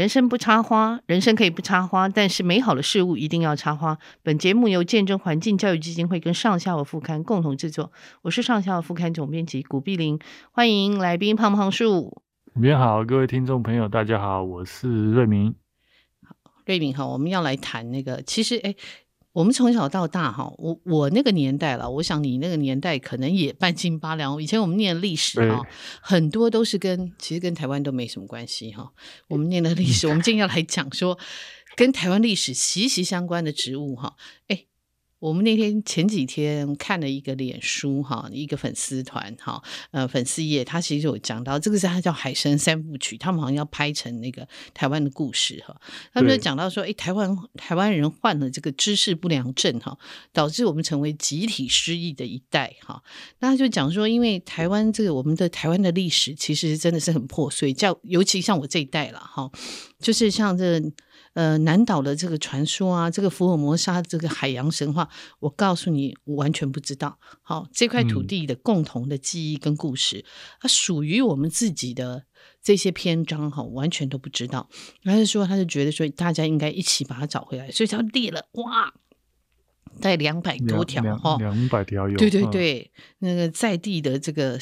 人生不插花，人生可以不插花，但是美好的事物一定要插花。本节目由见证环境教育基金会跟上下午副刊共同制作，我是上下午副刊总编辑古碧玲，欢迎来宾胖胖树。你好，各位听众朋友，大家好，我是瑞明。瑞敏哈，我们要来谈那个，其实哎。我们从小到大哈，我我那个年代了，我想你那个年代可能也半斤八两。以前我们念历史啊，很多都是跟其实跟台湾都没什么关系哈。我们念的历史，我们今天要来讲说跟台湾历史息息相关的植物哈，哎。我们那天前几天看了一个脸书哈，一个粉丝团哈，呃，粉丝页，他其实有讲到这个是他叫海神三部曲，他们好像要拍成那个台湾的故事哈。他们就讲到说，哎，台湾台湾人患了这个知识不良症哈，导致我们成为集体失忆的一代哈。那他就讲说，因为台湾这个我们的台湾的历史其实真的是很破碎，叫尤其像我这一代了哈，就是像这。呃，南岛的这个传说啊，这个福尔摩沙这个海洋神话，我告诉你，我完全不知道。好，这块土地的共同的记忆跟故事，嗯、它属于我们自己的这些篇章，哈，完全都不知道。他是说，他就觉得说，大家应该一起把它找回来，所以他列了，哇。带两百多条哈，两百条有。对对对，嗯、那个在地的这个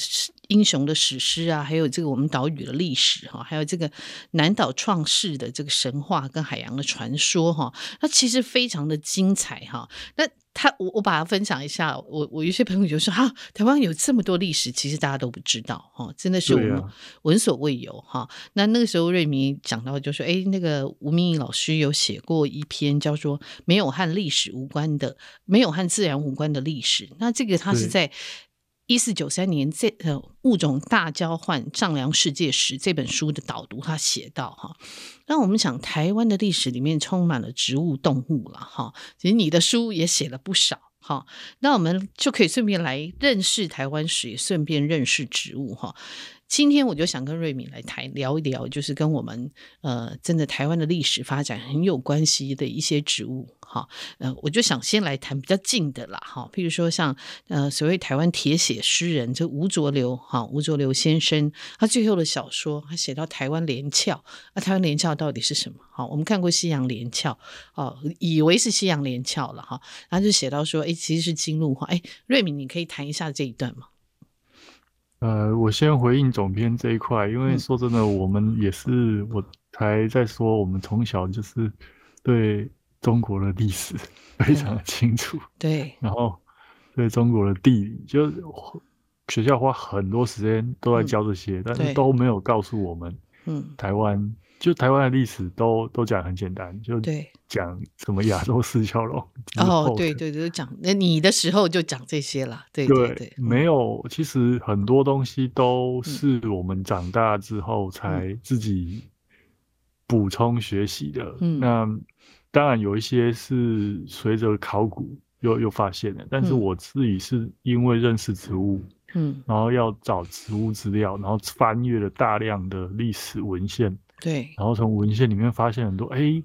英雄的史诗啊，还有这个我们岛屿的历史哈，还有这个南岛创世的这个神话跟海洋的传说哈，那其实非常的精彩哈。那他我我把它分享一下，我我有些朋友就说哈，台湾有这么多历史，其实大家都不知道哈，真的是我们闻所未有哈。啊、那那个时候瑞明讲到就说，哎，那个吴明义老师有写过一篇叫做“没有和历史无关的，没有和自然无关的历史”。那这个他是在一四九三年这呃物种大交换丈量世界史这本书的导读，他写到哈。那我们想，台湾的历史里面充满了植物、动物了哈。其实你的书也写了不少哈。那我们就可以顺便来认识台湾史，也顺便认识植物哈。今天我就想跟瑞敏来谈聊一聊，就是跟我们呃真的台湾的历史发展很有关系的一些植物哈。呃，我就想先来谈比较近的啦哈，譬如说像呃所谓台湾铁血诗人这吴浊流哈，吴浊流先生他最后的小说他写到台湾连翘，那台湾连翘到底是什么？好，我们看过西洋连翘哦，以为是西洋连翘了哈，然后就写到说，哎，其实是金鹿花。哎，瑞敏，你可以谈一下这一段吗？呃，我先回应总编这一块，因为说真的，我们也是，我才在说，我们从小就是对中国的历史 非常的清楚，对，然后对中国的地理，就学校花很多时间都在教这些，嗯、但是都没有告诉我们，嗯，台湾。就台湾的历史都都讲很简单，就讲什么亚洲四小龙。哦，对对对，讲那你的时候就讲这些啦，对对对，对，没有，其实很多东西都是我们长大之后才自己补充学习的。嗯，那当然有一些是随着考古又又发现的，但是我自己是因为认识植物，嗯，然后要找植物资料，然后翻阅了大量的历史文献。对，然后从文献里面发现很多，哎，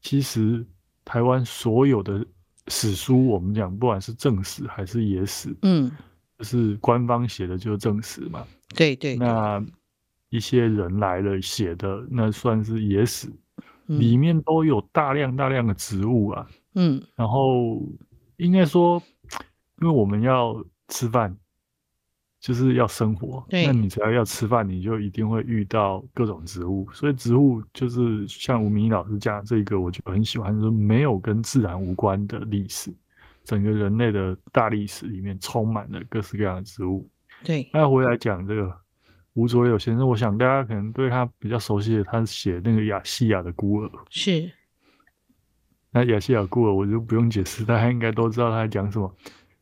其实台湾所有的史书，我们讲不管是正史还是野史，嗯，就是官方写的就是正史嘛，对对，对。那一些人来了写的，那算是野史，嗯，里面都有大量大量的植物啊，嗯，然后应该说，因为我们要吃饭。就是要生活，那你只要要吃饭，你就一定会遇到各种植物。所以植物就是像吴明益老师讲这个，我就很喜欢就是，没有跟自然无关的历史，整个人类的大历史里面充满了各式各样的植物。对，那回来讲这个吴浊流先生，我想大家可能对他比较熟悉的，他写那个亚细亚的孤儿。是，那亚细亚孤儿我就不用解释，大家应该都知道他在讲什么。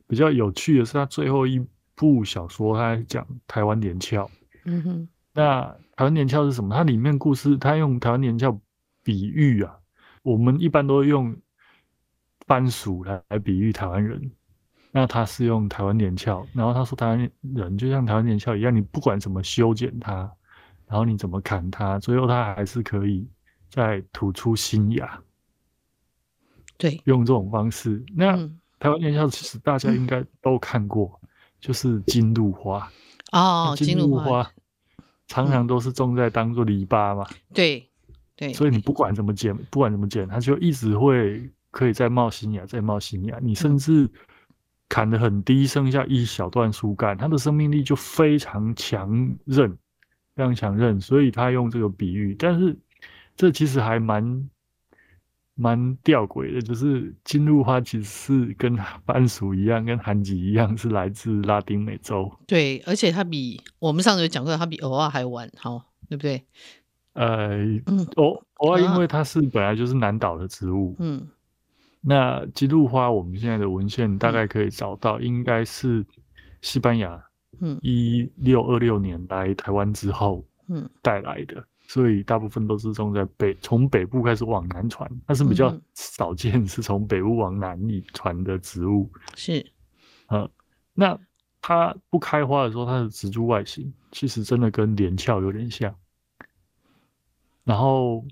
比较有趣的是他最后一。部小说，他讲台湾连翘。嗯哼，那台湾连翘是什么？它里面故事，它用台湾连翘比喻啊。我们一般都用番薯来来比喻台湾人，那他是用台湾连翘。然后他说，台湾人就像台湾连翘一样，你不管怎么修剪它，然后你怎么砍它，最后它还是可以再吐出新芽。对，用这种方式。那、嗯、台湾连翘其实大家应该都看过。嗯就是金露花哦，金露花常常都是种在当做篱笆嘛。对，对，所以你不管怎么剪，不管怎么剪，它就一直会可以再冒新芽，再冒新芽。你甚至砍得很低，剩下一小段树干，它的生命力就非常强韧，非常强韧。所以他用这个比喻，但是这其实还蛮。蛮吊诡的，就是金露花其实是跟番薯一样，跟寒橘一样，是来自拉丁美洲。对，而且它比我们上次有讲过，它比偶尔还晚，好，对不对？呃，偶偶尔因为它是本来就是南岛的植物，嗯，那金露花我们现在的文献大概可以找到，嗯、应该是西班牙，嗯，一六二六年来台湾之后，嗯，带来的。所以大部分都是种在北，从北部开始往南传，但是比较少见是从北部往南里传的植物。是，呃，那它不开花的时候，它的植株外形其实真的跟连翘有点像。然后，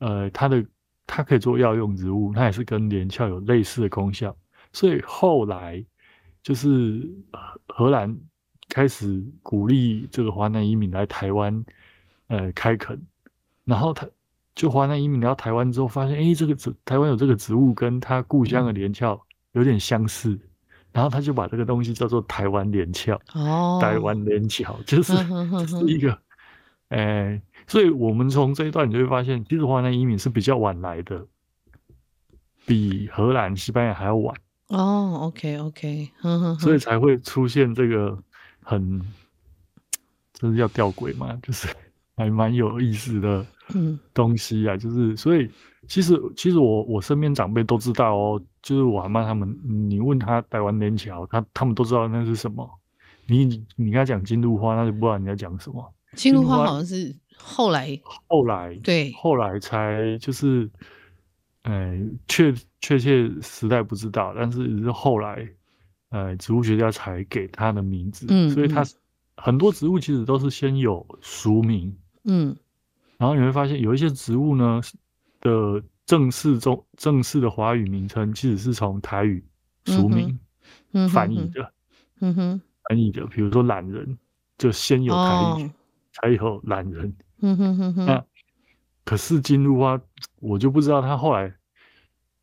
呃，它的它可以做药用植物，它也是跟连翘有类似的功效。所以后来就是荷兰开始鼓励这个华南移民来台湾。呃，开垦，然后他就华南移民来到台湾之后，发现，哎，这个植台湾有这个植物，跟他故乡的连翘有点相似，嗯、然后他就把这个东西叫做台湾连翘。哦，台湾连翘就是就是一个，哎，所以我们从这一段你就会发现，其实华南移民是比较晚来的，比荷兰、西班牙还要晚。哦，OK，OK，所以才会出现这个很，这是叫吊诡嘛，就是。还蛮有意思的东西啊，嗯、就是所以其实其实我我身边长辈都知道哦，就是我阿嬷他们，你问他台湾连桥，他他们都知道那是什么。你你跟他讲金露花，他就不知道你在讲什么。金露花好像是后来后来对后来才就是，呃，确确切时代不知道，但是是后来呃植物学家才给他的名字。嗯，所以他很多植物其实都是先有俗名。嗯，然后你会发现有一些植物呢的正式中正式的华语名称，其实是从台语俗名翻译的，嗯哼，翻译的，比如说懒人，就先有台语，哦、才有懒人，嗯哼哼哼。那可是金露花，我就不知道他后来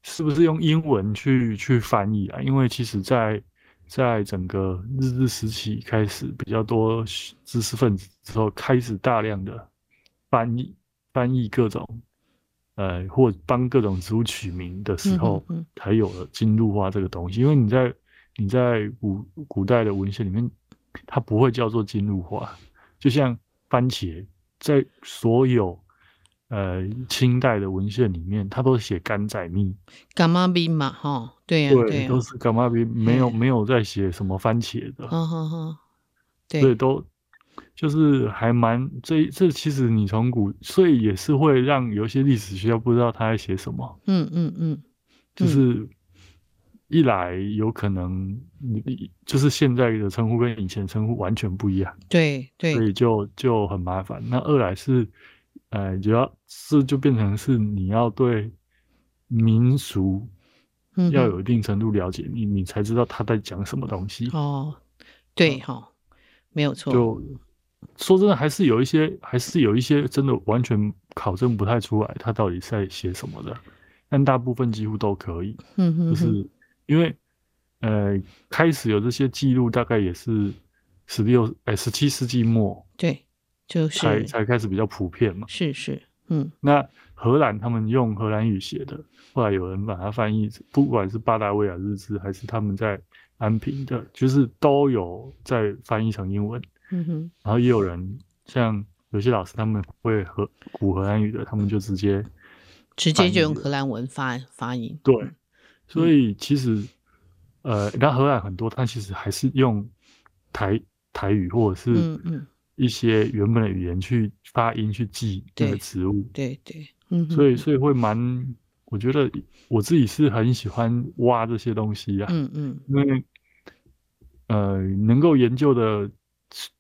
是不是用英文去去翻译啊？因为其实在在整个日治时期开始，比较多知识分子之后，开始大量的。翻译翻译各种，呃，或帮各种植物取名的时候，嗯嗯、才有了金露花这个东西。因为你在你在古古代的文献里面，它不会叫做金露花，就像番茄，在所有呃清代的文献里面，它都写甘仔蜜，甘妈蜜嘛，哈，对呀、啊，对，都是甘妈蜜，没有没有在写什么番茄的，哈哈哈，对，所以都。就是还蛮这这其实你从古，所以也是会让有些历史学家不知道他在写什么。嗯嗯嗯，就是一来有可能你就是现在的称呼跟以前称呼完全不一样。对对，所以就就很麻烦。那二来是，呃，主要是就变成是你要对民俗要有一定程度了解，你你才知道他在讲什么东西。哦，对哈，没有错。就说真的，还是有一些，还是有一些真的完全考证不太出来，他到底在写什么的。但大部分几乎都可以，嗯哼，就是因为呃，开始有这些记录，大概也是十六哎十七世纪末，对，就是才才开始比较普遍嘛。是是，嗯。那荷兰他们用荷兰语写的，后来有人把它翻译，不管是巴达维亚日志还是他们在安平的，就是都有在翻译成英文。嗯哼，然后也有人像有些老师他们会和古荷兰语的，他们就直接直接就用荷兰文发发音。对，所以其实、嗯、呃，那荷兰很多，他其实还是用台台语或者是一些原本的语言去发音去记这个植物。对对，嗯，所以所以会蛮，我觉得我自己是很喜欢挖这些东西啊。嗯嗯，因为呃，能够研究的。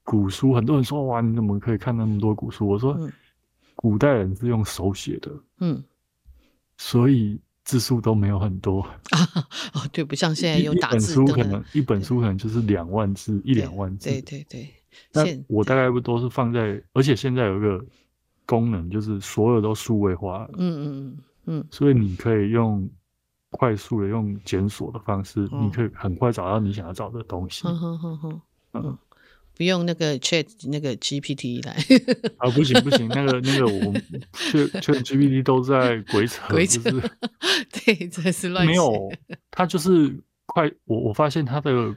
古书，很多人说哇，你怎么可以看那么多古书？我说，古代人是用手写的，嗯，所以字数都没有很多啊。哦，对，不像现在有打字本书可能一本书可能就是两万字，一两万字。对对对。那我大概不都是放在，而且现在有一个功能就是所有都数位化，嗯嗯嗯，所以你可以用快速的用检索的方式，你可以很快找到你想要找的东西。嗯嗯，不用那个 Chat 那个 GPT 来。啊，不行不行，那个那个我 Chat Chat GPT 都在鬼扯，鬼扯，就 是对，这是乱。没有，它就是快，我我发现它的，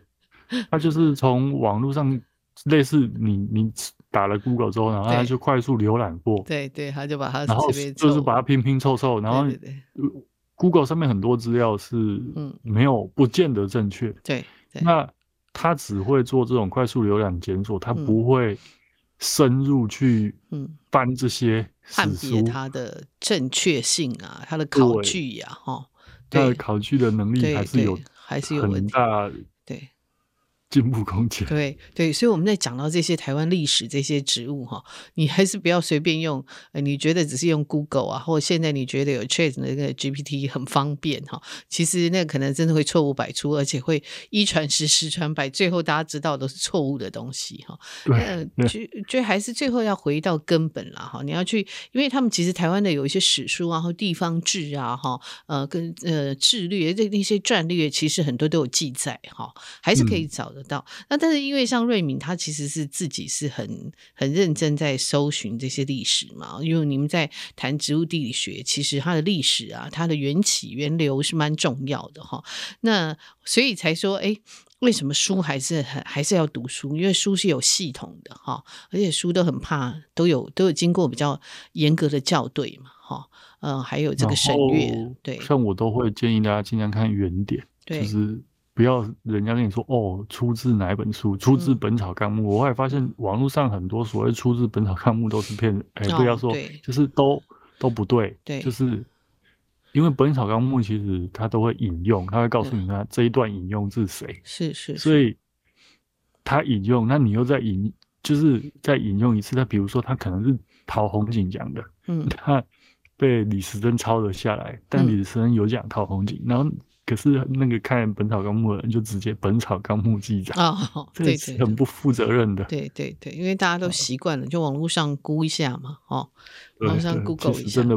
它就是从网络上。类似你你打了 Google 之后，然后他就快速浏览过，对对，他就把它然后就是把它拼拼凑凑，然后 Google 上面很多资料是嗯没有不见得正确，对，那他只会做这种快速浏览检索，他不会深入去嗯。翻这些判别它的正确性啊，它的考据呀，哈，它的考据的能力还是有还是有很大对。进步空间。对对，所以我们在讲到这些台湾历史这些植物哈，你还是不要随便用。呃，你觉得只是用 Google 啊，或现在你觉得有 Chat 那个 GPT 很方便哈，其实那可能真的会错误百出，而且会一传十，十传百，最后大家知道都是错误的东西哈。对，就就还是最后要回到根本了哈。你要去，因为他们其实台湾的有一些史书啊，或地方志啊，哈，呃，跟呃志略这那些战略，其实很多都有记载哈，还是可以找的。得到那，但是因为像瑞敏，他其实是自己是很很认真在搜寻这些历史嘛。因为你们在谈植物地理学，其实它的历史啊，它的缘起源流是蛮重要的哈。那所以才说，哎，为什么书还是很还是要读书？因为书是有系统的哈，而且书都很怕都有都有经过比较严格的校对嘛哈。嗯，还有这个审阅，对，像我都会建议大家尽量看原点，对就是。不要人家跟你说哦，出自哪一本书？出自《本草纲目》。嗯。我后来发现网络上很多所谓出自《本草纲目》都是骗人。哎、哦，不要说，就是都都不对。对，就是因为《本草纲目》其实它都会引用，它会告诉你它这一段引用是谁。是是。所以他引用，那你又再引，就是再引用一次。他比如说，他可能是陶弘景讲的，嗯，他被李时珍抄了下来，但李时珍有讲陶弘景，然后。可是那个看《本草纲目》的人就直接《本草纲目》记载哦，对，对，很不负责任的。对对对，因为大家都习惯了，就网络上估一下嘛，哦，网上 Google 一下。真的，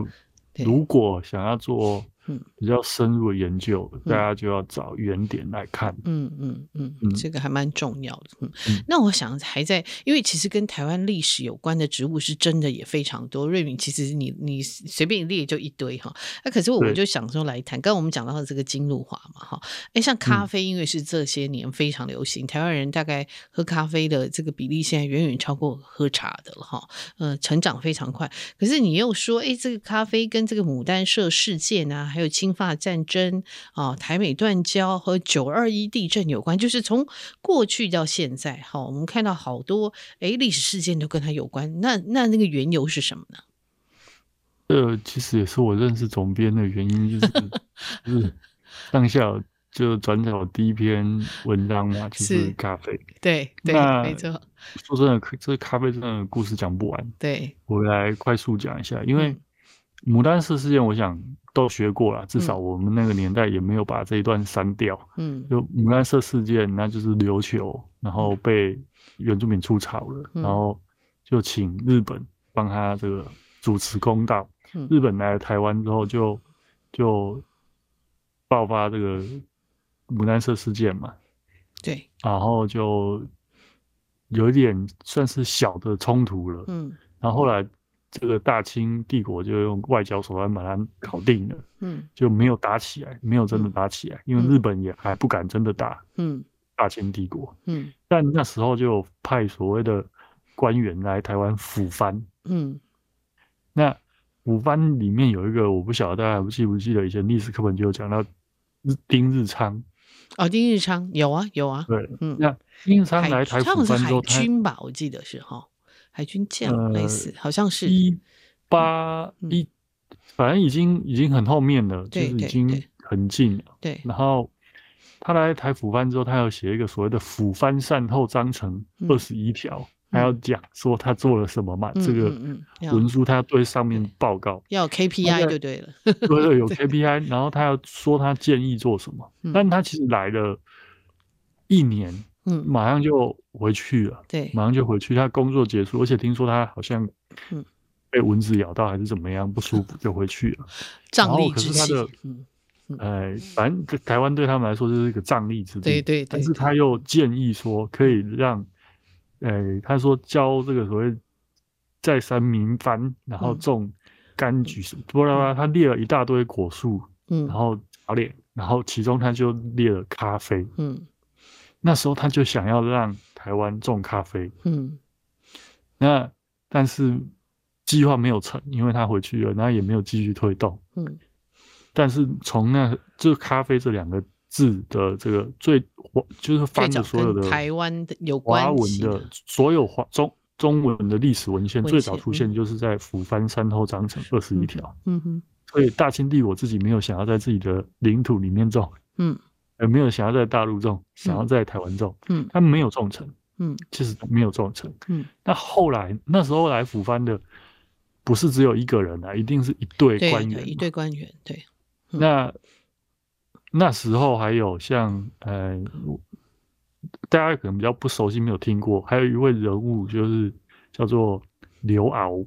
如果想要做。嗯，比较深入的研究，嗯，大家就要找原点来看。嗯嗯嗯，嗯，这个还蛮重要的。嗯，嗯，那我想还在，因为其实跟台湾历史有关的植物是真的也非常多。瑞敏，其实你你随便列就一堆哈。那可是我就想说来谈，刚刚我们讲到的这个金露华嘛哈。哎，像咖啡，因为是这些年非常流行，嗯，台湾人大概喝咖啡的这个比例现在远远超过喝茶的了哈。呃，成长非常快。可是你又说，哎，这个咖啡跟这个牡丹社事件啊。还有侵法战争啊，台美断交和九二一地震有关，就是从过去到现在，哈，我们看到好多哎历史事件都跟它有关。那那那个缘由是什么呢？这其实也是我认识总编的原因，就是 就是当下就转找第一篇文章嘛，就是咖啡。对对，没错。说真的，这咖啡真的故事讲不完。对，我来快速讲一下，因为。牡丹社事件，我想都学过了，至少我们那个年代也没有把这一段删掉。嗯，就牡丹社事件，那就是琉球，然后被原住民出草了，然后就请日本帮他这个主持公道。日本来了台湾之后就，就就爆发这个牡丹社事件嘛。对，然后就有一点算是小的冲突了。嗯，然后后来。这个大清帝国就用外交手段把它搞定了，嗯，就没有打起来，没有真的打起来，因为日本也还不敢真的打，嗯，大清帝国，嗯，但那时候就派所谓的官员来台湾抚番，嗯，那抚番里面有一个我不晓得大家还记不记得以前历史课本就有讲到丁日昌，哦，丁日昌有啊有啊，对，嗯，那丁日昌来台抚番之后，海军吧，我记得是哈。海军舰类似，呃、好像是一八一，反正已经已经很后面了，就是已经很近了。对，然后他来台抚番之后，他要写一个所谓的《抚番善后章程二十一条》，还、嗯、要讲说他做了什么嘛。嗯、这个文书他要对上面报告，要有 KPI 就对了。对对，有 KPI，然后他要说他建议做什么，嗯、但他其实来了一年。嗯，马上就回去了。对，马上就回去。他工作结束，而且听说他好像，嗯，被蚊子咬到还是怎么样不舒服就回去了。瘴癘之气。嗯哎，反正台湾对他们来说就是一个瘴癘之地。对对对。但是他又建议说可以让，哎，他说教这个所谓再三民番，然后种柑橘什么，巴拉巴拉，他列了一大堆果树，嗯，然后茶叶，然后其中他就列了咖啡，嗯，那时候他就想要让台湾种咖啡，嗯，那但是计划没有成，因为他回去了，然后也没有继续推动，嗯。但是从那这咖啡这两个字的这个最就是翻的所有的台湾的有华文的所有华中中文的历史文献，最早出现就是在《釜藩山后章程二十一条》。嗯哼，所以大清帝我自己没有想要在自己的领土里面种，嗯，也没有想要在大陆种，想要在台湾种，嗯，他没有种成，嗯，其实没有种成，嗯。那后来那时候来釜藩的不是只有一个人啊，一定是一队官员，一队官员，对。那那时候还有像呃，大家可能比较不熟悉，没有听过，还有一位人物就是叫做刘遨。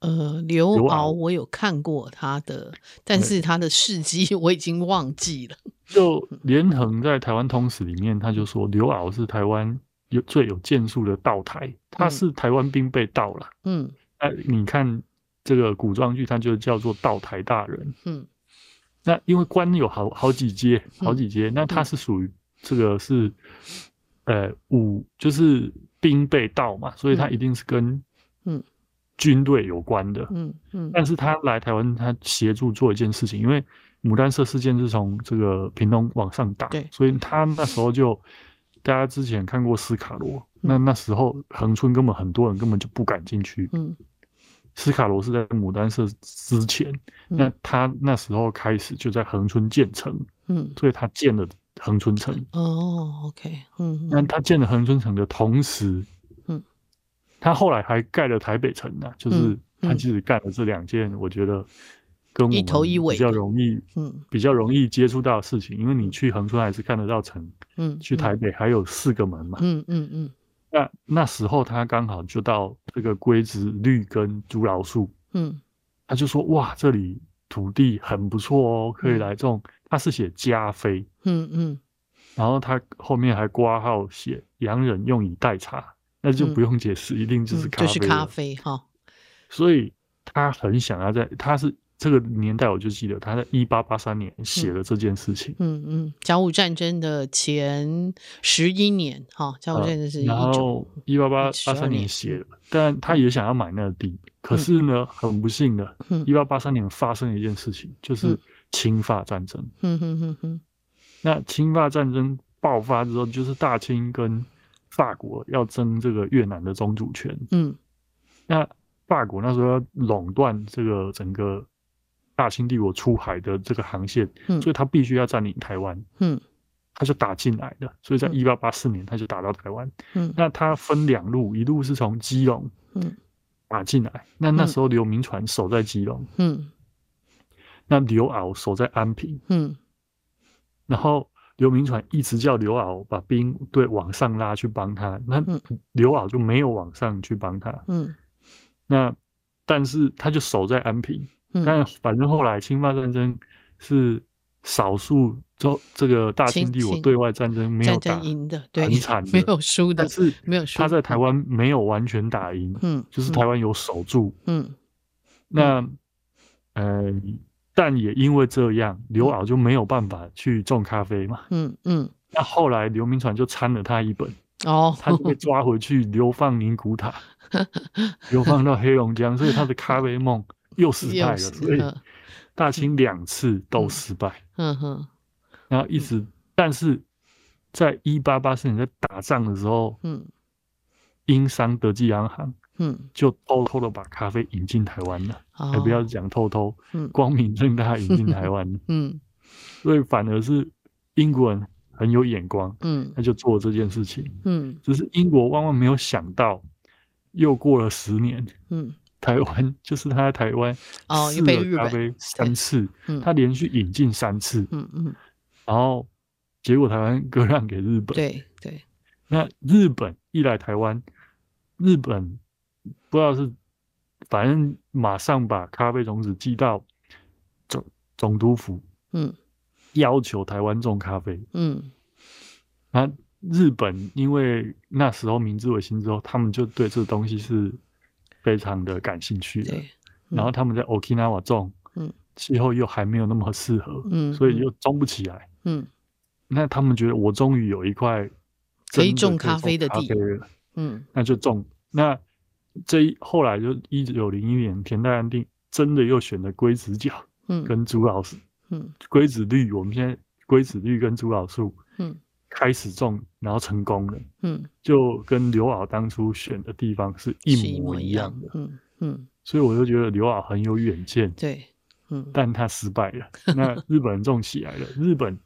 呃，刘敖我有看过他的，但是他的事迹 我已经忘记了。就连横在台湾通史里面，他就说刘敖是台湾有最有建树的道台，他是台湾兵被盗了。嗯，哎，你看这个古装剧，他就叫做道台大人。嗯。那因为官有好好几阶，好几阶，嗯、那他是属于这个是，呃，武就是兵被盗嘛，所以他一定是跟嗯军队有关的，嗯嗯。但是他来台湾，他协助做一件事情，因为牡丹社事件是从这个屏东往上打，对，所以他那时候就大家之前看过斯卡罗，嗯、那那时候恒春根本很多人根本就不敢进去，嗯。斯卡罗是在牡丹社之前，嗯、那他那时候开始就在恒春建城，嗯，所以他建了恒春城。哦，OK，嗯，那他建了恒春城的同时，嗯，他后来还盖了台北城呢、啊，就是他其实干了这两件，我觉得跟我们比较容易，嗯，比较容易接触到的事情，因为你去恒春还是看得到城，嗯，去台北还有四个门嘛，嗯嗯嗯。那那时候他刚好就到这个龟子绿跟竹老树，嗯，他就说哇，这里土地很不错哦，可以来种。嗯、他是写加菲，嗯嗯，然后他后面还挂号写洋人用以代茶，那就不用解释，嗯、一定就是咖啡，就是咖啡哈。所以他很想要在，他是。这个年代我就记得他在一八八三年写了这件事情。嗯嗯，甲午战争的前十一年，哈，甲午战争是一九、呃、然后一八八八三年写的，但他也想要买那个地，嗯、可是呢，很不幸的，一八八三年发生了一件事情，就是侵法战争。嗯哼哼哼。那侵法战争爆发之后，就是大清跟法国要争这个越南的宗主权。嗯。那法国那时候要垄断这个整个。大清帝国出海的这个航线，嗯、所以他必须要占领台湾，嗯，他就打进来的，所以在一八八四年他就打到台湾，嗯，那他分两路，一路是从基隆，嗯，打进来，那那时候刘铭传守在基隆，嗯，那刘遨守在安平，嗯，然后刘铭传一直叫刘敖把兵队往上拉去帮他，那刘敖就没有往上去帮他，嗯，那但是他就守在安平。嗯。但反正后来清法战争是少数，这这个大清帝国对外战争没有打赢的，对，很惨的，没有输的，但是没有输。他在台湾没有完全打赢，嗯，就是台湾有守住，嗯。那呃，但也因为这样，刘敖就没有办法去种咖啡嘛，嗯嗯。那后来刘铭传就参了他一本，哦，他就被抓回去流放宁古塔，流放到黑龙江，所以他的咖啡梦。又失败了，所以大清两次都失败。嗯哼，然后一直，但是在一八八四年在打仗的时候，嗯，英商德记洋行，嗯，就偷偷的把咖啡引进台湾了，还不要讲偷偷，嗯，光明正大引进台湾，嗯，所以反而是英国人很有眼光，嗯，他就做了这件事情，嗯，只是英国万万没有想到，又过了十年，嗯。台湾就是他在台湾哦试了咖啡三次，他连续引进三次，嗯嗯，然后结果台湾割让给日本，对对。那日本一来台湾，日本不知道是反正马上把咖啡种子寄到总总督府，嗯，要求台湾种咖啡，嗯，那日本因为那时候明治维新之后，他们就对这东西是非常的感兴趣的，然后他们在 Okinawa 种，嗯，气候又还没有那么适合，嗯，所以又种不起来，嗯，那他们觉得我终于有一块可以种咖啡的地了，嗯，那就种。那。这一后来就一九零一年，田代安定真的又选了龟子角，嗯，跟猪老树，嗯，龟子绿，我们现在龟子绿跟猪老树，嗯，开始种，然后成功了，嗯，就跟刘老当初选的地方是一模一样的，嗯嗯，所以我就觉得刘老很有远见，对，嗯，但他失败了，那 日本人种起来了，日本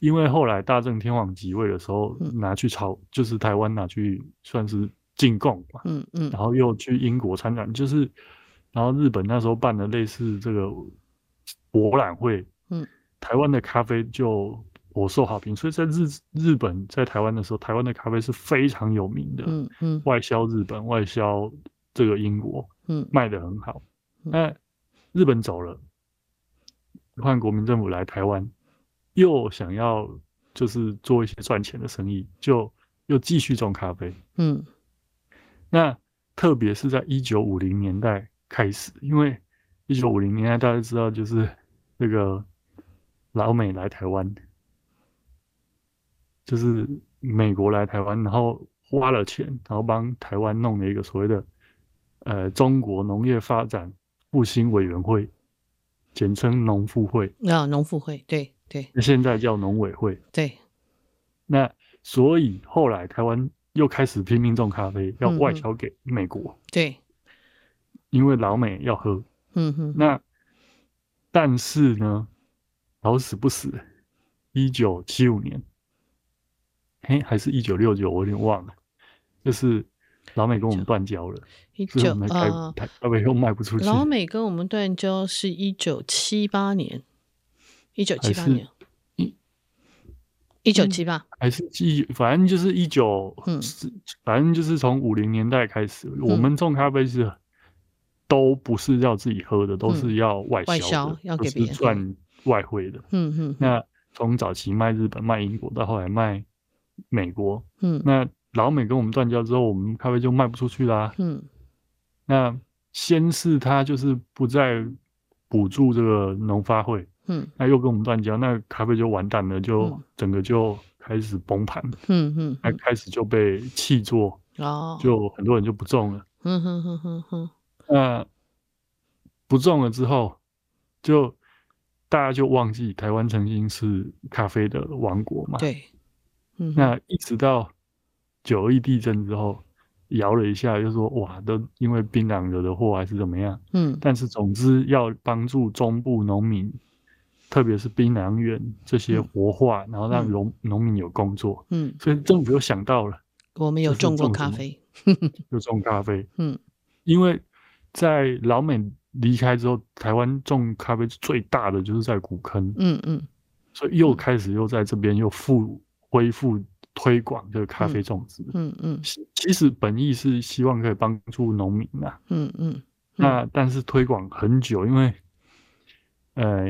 因为后来大正天皇即位的时候拿去朝，就是台湾拿去算是。进贡嘛，嗯嗯，然后又去英国参展，就是，然后日本那时候办的类似这个博览会，嗯，台湾的咖啡就颇受好评，所以在日日本在台湾的时候，台湾的咖啡是非常有名的，嗯嗯，外销日本，外销这个英国，嗯，卖得很好。那日本走了，换国民政府来台湾，又想要就是做一些赚钱的生意，就又继续种咖啡，嗯。那特别是在一九五零年代开始，因为一九五零年代大家知道，就是那个老美来台湾，就是美国来台湾，然后花了钱，然后帮台湾弄了一个所谓的呃中国农业发展复兴委员会，简称农复会。啊，农复会，对对。那现在叫农委会。对。那所以后来台湾。又开始拼命种咖啡，要外销给美国。嗯、对，因为老美要喝。嗯哼。那但是呢，老死不死，一九七五年，嘿，还是一九六九，我有点忘了。就是老美跟我们断交了，一九呃，老美又卖不出去。老美跟我们断交是一九七八年，一九七八年。一九七八还是一，反正就是一九，嗯，反正就是从五零年代开始，嗯、我们种咖啡是都不是要自己喝的，嗯、都是要外销，要给别人赚外汇的。嗯嗯。那从早期卖日本、卖英国，到后来卖美国，嗯，那老美跟我们断交之后，我们咖啡就卖不出去啦。嗯。那先是他就是不再补助这个农发会。嗯，那又跟我们断交，那咖啡就完蛋了，就整个就开始崩盘。嗯嗯，那开始就被弃作，哦，就很多人就不种了。嗯哼哼哼哼。那不种了之后，就大家就忘记台湾曾经是咖啡的王国嘛。对。嗯。那一直到九二一地震之后，摇了一下，就说哇，都因为槟榔惹的祸还是怎么样？嗯。但是总之要帮助中部农民。特别是槟榔园这些活化，嗯、然后让农农民有工作，嗯，所以政府又想到了，我们有种过咖啡，有种咖啡，嗯，因为在老美离开之后，台湾种咖啡最大的就是在古坑，嗯嗯，所以又开始又在这边又复恢复推广这个咖啡种植，嗯嗯，其实本意是希望可以帮助农民呐，嗯嗯，那但是推广很久，因为，呃。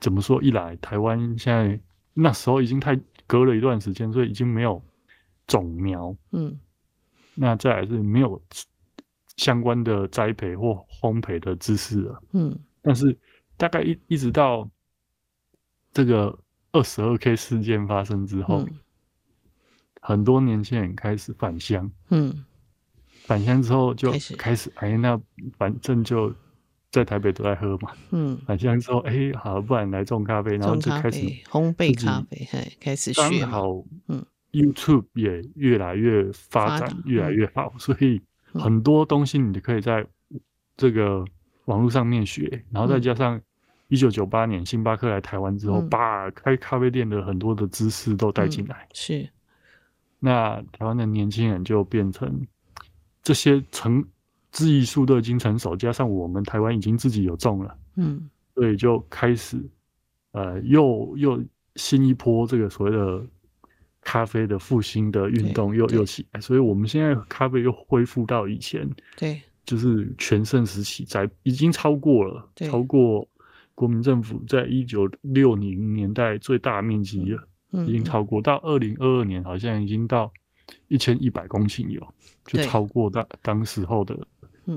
怎么说？一来台湾现在那时候已经太隔了一段时间，所以已经没有种苗。嗯，那再来是没有相关的栽培或烘焙的知识了。嗯，但是大概一一直到这个二十二 K 事件发生之后，嗯、很多年轻人开始返乡。嗯，返乡之后就开始，开始哎，那反正就。在台北都在喝嘛，嗯，返乡之后，哎、欸，好，不然来种咖啡，然后就开始烘焙咖啡，嘿，开始学。刚好，嗯，YouTube 也越来越发展，越来越好，所以很多东西你都可以在这个网络上面学，然后再加上一九九八年星巴克来台湾之后，嗯、把开咖啡店的很多的知识都带进来，嗯，是。那台湾的年轻人就变成这些成。技术都已经成熟，加上我们台湾已经自己有种了，嗯，所以就开始，呃，又又新一波这个所谓的咖啡的复兴的运动又又起来，所以我们现在咖啡又恢复到以前，对。就是全盛时期，在已经超过了，超过国民政府在一九六零年代最大面积了，嗯，已经超过到二零二二年，好像已经到一千一百公顷有，就超过当当时候的。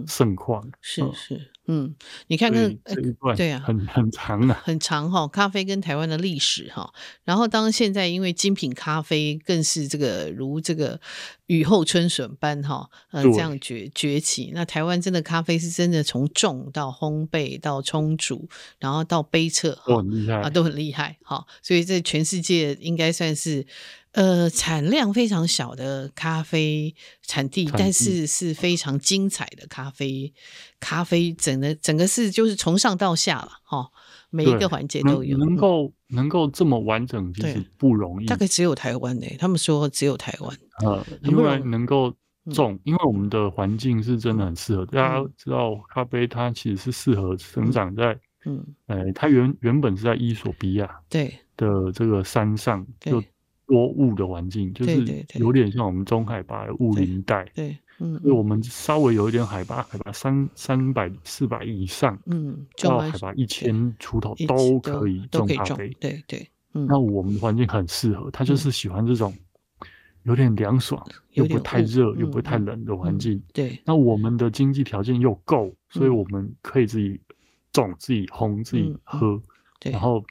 盛况、嗯、是是，嗯，你看看这一段，对啊，很很长啊，很长哈。咖啡跟台湾的历史哈，然后当现在因为精品咖啡更是这个如这个雨后春笋般哈，呃，这样崛崛起。那台湾真的咖啡是真的从种到烘焙到冲煮，然后到杯测，都很厉害啊，都很厉害哈。所以这全世界应该算是。呃，产量非常小的咖啡产地，产，但是是非常精彩的咖啡。咖啡整个整个是就是从上到下了哈，每一个环节都有。能够能够这么完整，其实不容易。大概只有台湾呢、欸，他们说只有台湾。呃，因为能够种，因为我们的环境是真的很适合。大家知道，咖啡它其实是适合生长在嗯，呃，它原原本是在伊索比亚对的这个山上就。多雾的环境，就是有点像我们中海拔的雾林带。对，嗯，所以我们稍微有一点海拔，海拔三三百四百以上，嗯，到海拔一千出头都可以种咖啡。对对，嗯，那我们的环境很适合，他就是喜欢这种有点凉爽，又不太热，又不会太冷的环境。对，那我们的经济条件又够，所以我们可以自己种、自己烘、自己喝，然后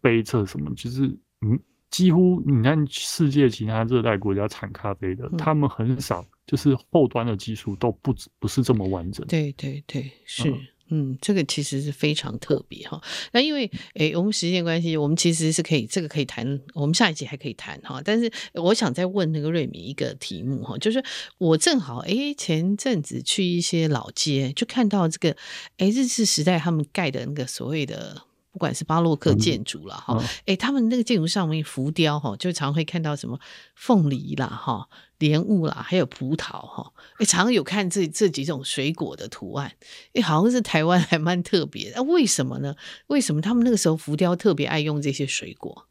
杯测什么，就是嗯。几乎你看世界其他热带国家产咖啡的，嗯、他们很少，就是后端的技术都不不是这么完整。对对对，是，嗯，嗯，这个其实是非常特别哈。那因为诶，我们时间关系，我们其实是可以这个可以谈，我们下一集还可以谈哈。但是我想再问那个瑞米一个题目哈，就是我正好诶前阵子去一些老街，就看到这个诶日治时代他们盖的那个所谓的。不管是巴洛克建筑了哈，哎、嗯欸，他们那个建筑上面浮雕哈，就常会看到什么凤梨啦哈、莲雾啦，还有葡萄哈，哎、欸，常有看这这几种水果的图案，哎、欸，好像是台湾还蛮特别的，为什么呢？为什么他们那个时候浮雕特别爱用这些水果？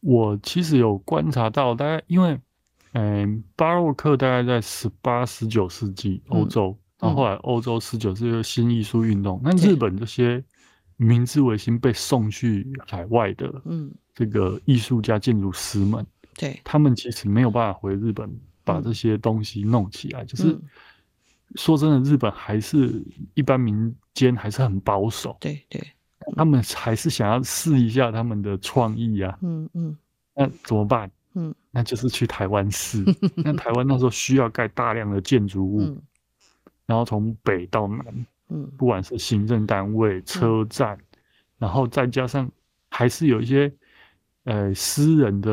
我其实有观察到，大概因为嗯，巴洛克大概在十八、十九世纪欧洲，然后后来欧洲十九世纪新艺术运动，那、嗯、日本这些。明治维新被送去海外的，嗯，这个艺术家、建筑师们，对，他们其实没有办法回日本把这些东西弄起来。就是说真的，日本还是一般民间还是很保守，对对，他们还是想要试一下他们的创意啊，嗯嗯，那怎么办？嗯，那就是去台湾试。那台湾那时候需要盖大量的建筑物，然后从北到南。嗯，不管是行政单位、车站，嗯、然后再加上还是有一些呃私人的，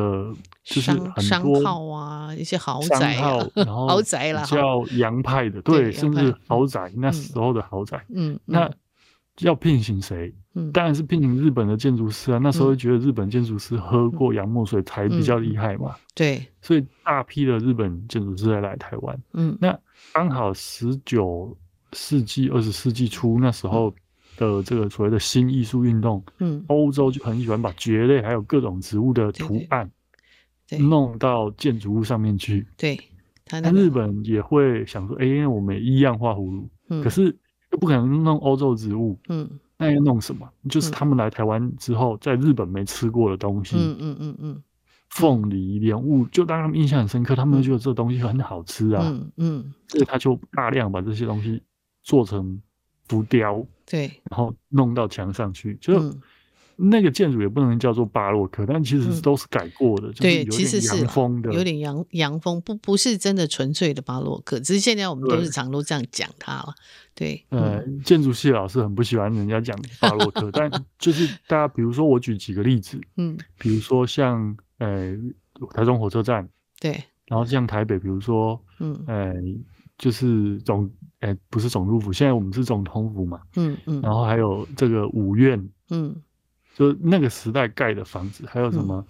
就是很多商号啊，一些豪宅、啊，然 后豪宅啦，叫洋派的，对，甚至豪宅，那时候的豪宅，嗯，嗯。那要聘请谁？嗯，当然是聘请日本的建筑师啊。那时候觉得日本建筑师喝过洋墨水才比较厉害嘛，嗯、对，所以大批的日本建筑师来来台湾，嗯，那刚好十九。世纪二十世纪初那时候的这个所谓的新艺术运动，嗯，欧洲就很喜欢把蕨类还有各种植物的图案，弄到建筑物上面去。对，那日本也会想说，哎、欸，我们一样画葫芦，嗯，可是又不可能弄欧洲植物，嗯，那要弄什么？就是他们来台湾之后，在日本没吃过的东西，嗯嗯嗯嗯，凤梨、莲雾，就让他们印象很深刻，他们觉得这东西很好吃啊，嗯嗯，所以他就大量把这些东西。做成浮雕，对，然后弄到墙上去，就那个建筑也不能叫做巴洛克，但其实都是改过的，对，其实是洋风的，有点洋洋风，不不是真的纯粹的巴洛克，只是现在我们都是常都这样讲它了，对，呃，建筑系老师很不喜欢人家讲巴洛克，但就是大家比如说我举几个例子，嗯，比如说像呃台中火车站，对，然后像台北，比如说，嗯，呃。就是总哎、欸，不是总督府，现在我们是总统府嘛。嗯嗯。然后还有这个五院，嗯，就那个时代盖的房子，还有什么，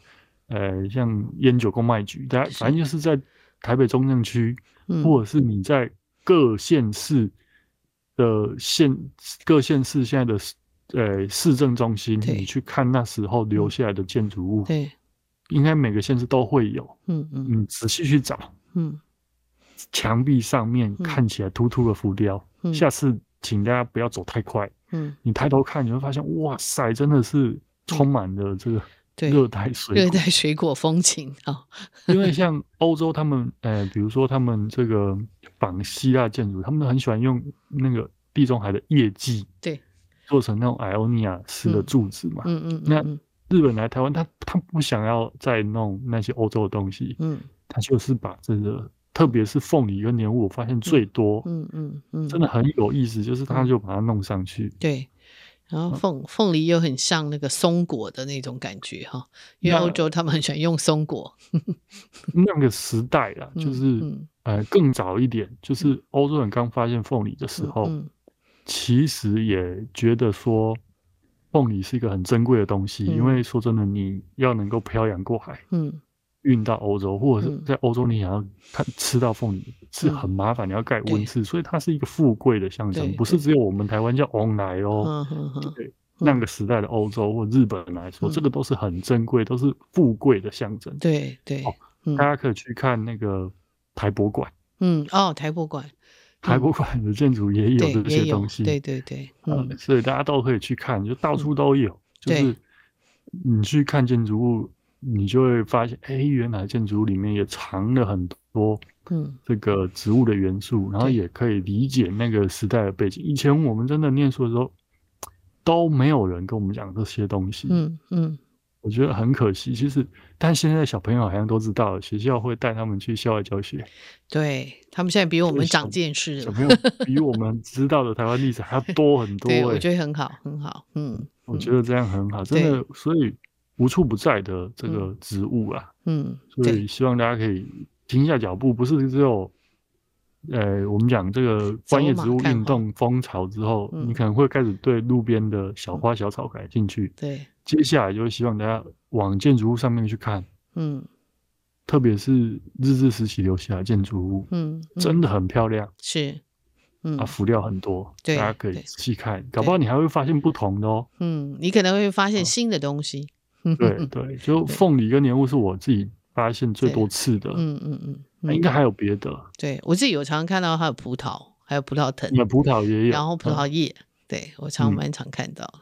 呃、像烟酒公卖局，大家反正就是在台北中正区，嗯、或者是你在各县市的县各县市现在的呃、欸、市政中心，你去看那时候留下来的建筑物，对，应该每个县市都会有。嗯嗯。你仔细去找，嗯。墙壁上面看起来突突的浮雕。嗯、下次请大家不要走太快。嗯，你抬头看，你会发现，哇塞，真的是充满了这个热带水热带水果风情啊。因为像欧洲，他们呃，比如说他们这个仿希腊建筑，他们都很喜欢用那个地中海的叶蓟，对，做成那种艾欧尼亚式的柱子嘛。嗯嗯，那日本来台湾，他他不想要再弄那些欧洲的东西。嗯，他就是把这个。特别是凤梨跟莲雾，我发现最多，嗯嗯嗯，真的很有意思，就是他就把它弄上去。对，然后凤凤梨又很像那个松果的那种感觉哈，因为欧洲他们很喜欢用松果。那个时代啊，就是呃更早一点，就是欧洲人刚发现凤梨的时候，其实也觉得说凤梨是一个很珍贵的东西，因为说真的，你要能够漂洋过海，嗯。运到欧洲，或者是在欧洲，你想要看吃到凤梨、嗯、是很麻烦，你要盖温室，所以它是一个富贵的象征，不是只有我们台湾叫翁奶哦。对，那个时代的欧洲或日本人来说，嗯、这个都是很珍贵，都是富贵的象征。对对、大家可以去看那个台博馆。嗯哦，台博馆，台博馆的建筑也有这些东西。对对对，嗯，所以大家都可以去看，就到处都有。嗯、就是你去看建筑物。你就会发现，哎，原来建筑里面也藏了很多，嗯，这个植物的元素，然后也可以理解那个时代的背景。以前我们真的念书的时候，都没有人跟我们讲这些东西，嗯嗯，我觉得很可惜。其实，但现在小朋友好像都知道了，学校会带他们去校外教学，对，他们现在比我们长见识了，小朋友比我们知道的台湾历史还要多很多。对，我觉得很好，很好，嗯，我觉得这样很好，真的，所以。无处不在的这个植物啊，嗯，所以希望大家可以停一下脚步，不是只有，呃，我们讲这个专业植物运动风潮之后，你可能会开始对路边的小花小草感兴趣，对，接下来就希望大家往建筑物上面去看，嗯，特别是日治时期留下来的建筑物，嗯，真的很漂亮，是，嗯，啊，浮料很多，大家可以仔细看，搞不好你还会发现不同的哦，嗯，你可能会发现新的东西。对 对，就凤梨跟莲雾是我自己发现最多次的。嗯嗯嗯，那应该还有别的。对，我自己有常常看到还有葡萄，还有葡萄藤，有葡萄也有，然后葡萄叶，嗯、对我常蛮常看到。嗯，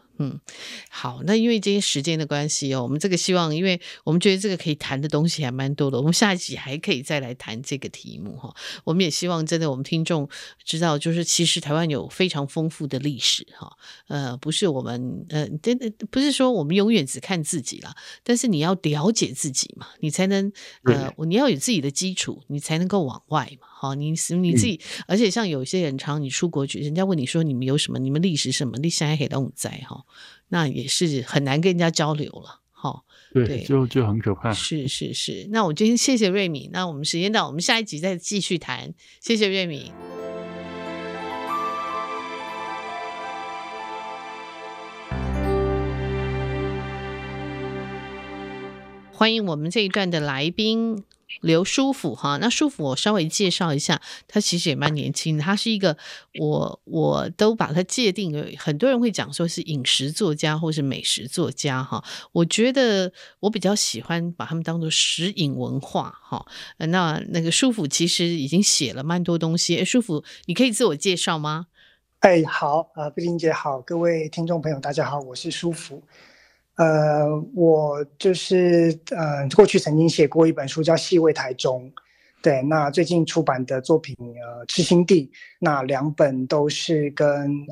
好，那因为这些时间的关系哦，我们这个希望，因为我们觉得这个可以谈的东西还蛮多的，我们下一集还可以再来谈这个题目哈。我们也希望真的我们听众知道，就是其实台湾有非常丰富的历史哈。呃，不是我们呃，真的不是说我们永远只看自己啦，但是你要了解自己嘛，你才能呃，你要有自己的基础，你才能够往外嘛。好，你你自己，而且像有些人常你出国去，人家问你说你们有什么，你们历史什么，你现在黑龙在哈。那也是很难跟人家交流了，哈。对，就就很可怕。是是是，那我今天谢谢瑞敏，那我们时间到，我们下一集再继续谈。谢谢瑞敏。欢迎我们这一段的来宾。刘书甫哈，那书甫我稍微介绍一下，他其实也蛮年轻的，他是一个我我都把他界定很多人会讲说是饮食作家或是美食作家哈，我觉得我比较喜欢把他们当做食饮文化哈。那那个书甫其实已经写了蛮多东西，诶，书甫你可以自我介绍吗？哎，好，呃，碧玲姐好，各位听众朋友大家好，我是书甫。呃，我就是呃，过去曾经写过一本书叫《细味台中》，对，那最近出版的作品呃，《痴心地》，那两本都是跟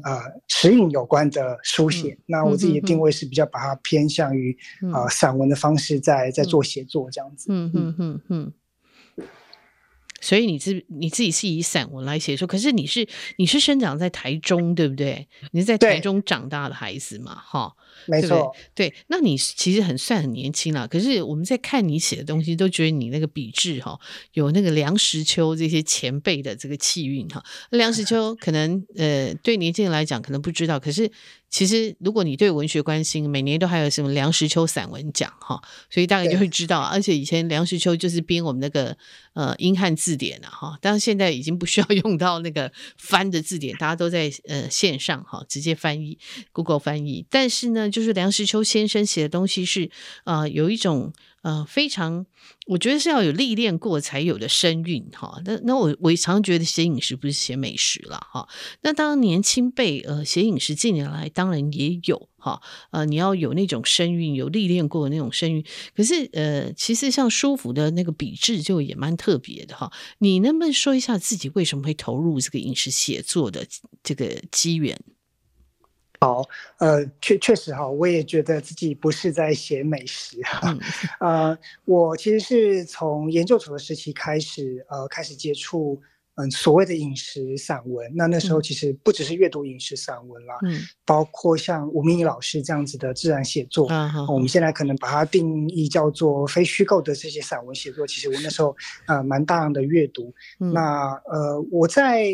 呃食影有关的书写。嗯、那我自己的定位是比较把它偏向于啊、嗯呃、散文的方式在在做写作这样子。嗯嗯嗯嗯。所以你自你自己是以散文来写作，可是你是你是生长在台中，对不对？你是在台中长大的孩子嘛？哈。没错，对，那你其实很算很年轻了。可是我们在看你写的东西，都觉得你那个笔致哈，有那个梁实秋这些前辈的这个气韵哈。梁实 秋可能呃，对年轻人来讲可能不知道，可是。其实，如果你对文学关心，每年都还有什么梁实秋散文奖哈，所以大概就会知道。而且以前梁实秋就是编我们那个呃英汉字典啊哈，但是现在已经不需要 用到那个翻的字典，大家都在呃线上哈直接翻译 Google 翻译。但是呢，就是梁实秋先生写的东西是呃有一种呃非常，我觉得是要有历练过才有的身韵哈。那那我我常觉得写饮食不是写美食了哈。那当年轻辈呃写饮食近年来当然也有哈，呃你要有那种身韵，有历练过的那种身韵。可是呃其实像舒福的那个笔致就也蛮特别的哈。你能不能说一下自己为什么会投入这个饮食写作的这个机缘？好，呃，确确实哈，我也觉得自己不是在写美食哈，嗯、呃，我其实是从研究所的时期开始，呃，开始接触嗯、呃、所谓的饮食散文。那那时候其实不只是阅读饮食散文啦，嗯，包括像吴明义老师这样子的自然写作，嗯、呃，我们现在可能把它定义叫做非虚构的这些散文写作，其实我那时候呃蛮大量的阅读。嗯、那呃，我在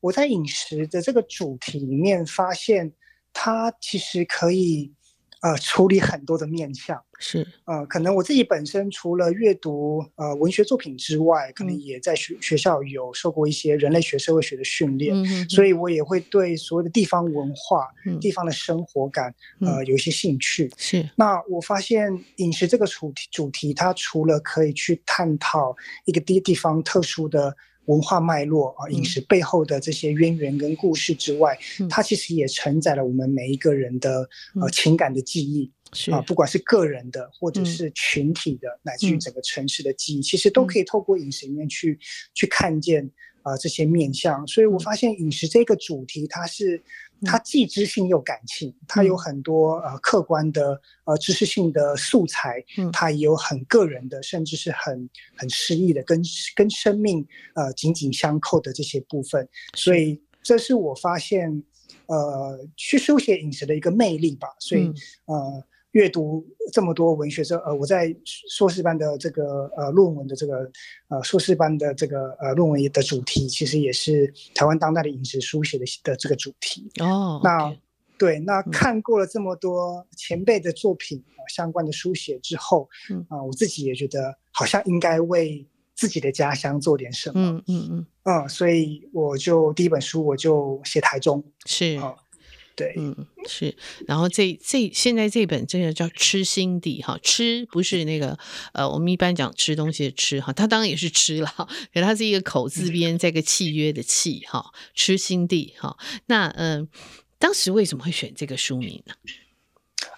我在饮食的这个主题里面发现。它其实可以，呃，处理很多的面向，是，呃，可能我自己本身除了阅读呃文学作品之外，可能也在学学校有受过一些人类学、社会学的训练，所以我也会对所谓的地方文化、嗯、地方的生活感，呃，有一些兴趣。是，那我发现饮食这个主题，主题它除了可以去探讨一个地地方特殊的。文化脉络啊，饮食背后的这些渊源跟故事之外，嗯、它其实也承载了我们每一个人的、嗯、呃情感的记忆，是。啊，不管是个人的或者是群体的，嗯、乃至于整个城市的记忆，其实都可以透过饮食里面去、嗯、去看见啊、呃、这些面相。所以我发现饮食这个主题，它是。它既知性又感性，它有很多呃客观的呃知识性的素材，它也有很个人的，甚至是很很诗意的，跟跟生命呃紧紧相扣的这些部分。所以这是我发现呃去书写饮食的一个魅力吧。所以呃。阅读这么多文学这呃，我在硕士班的这个呃论文的这个呃硕士班的这个呃论文的主题，其实也是台湾当代的饮食书写的的这个主题哦。那、okay. 对，那看过了这么多前辈的作品、呃、相关的书写之后，嗯啊、呃，我自己也觉得好像应该为自己的家乡做点什么。嗯嗯嗯嗯，所以我就第一本书我就写台中是对，嗯，是，然后这这现在这本这个叫吃心地哈，吃不是那个呃，我们一般讲吃东西的吃哈，它当然也是吃了，可它是一个口字边，再一个契约的契哈，吃心地哈。那嗯、呃，当时为什么会选这个书名呢？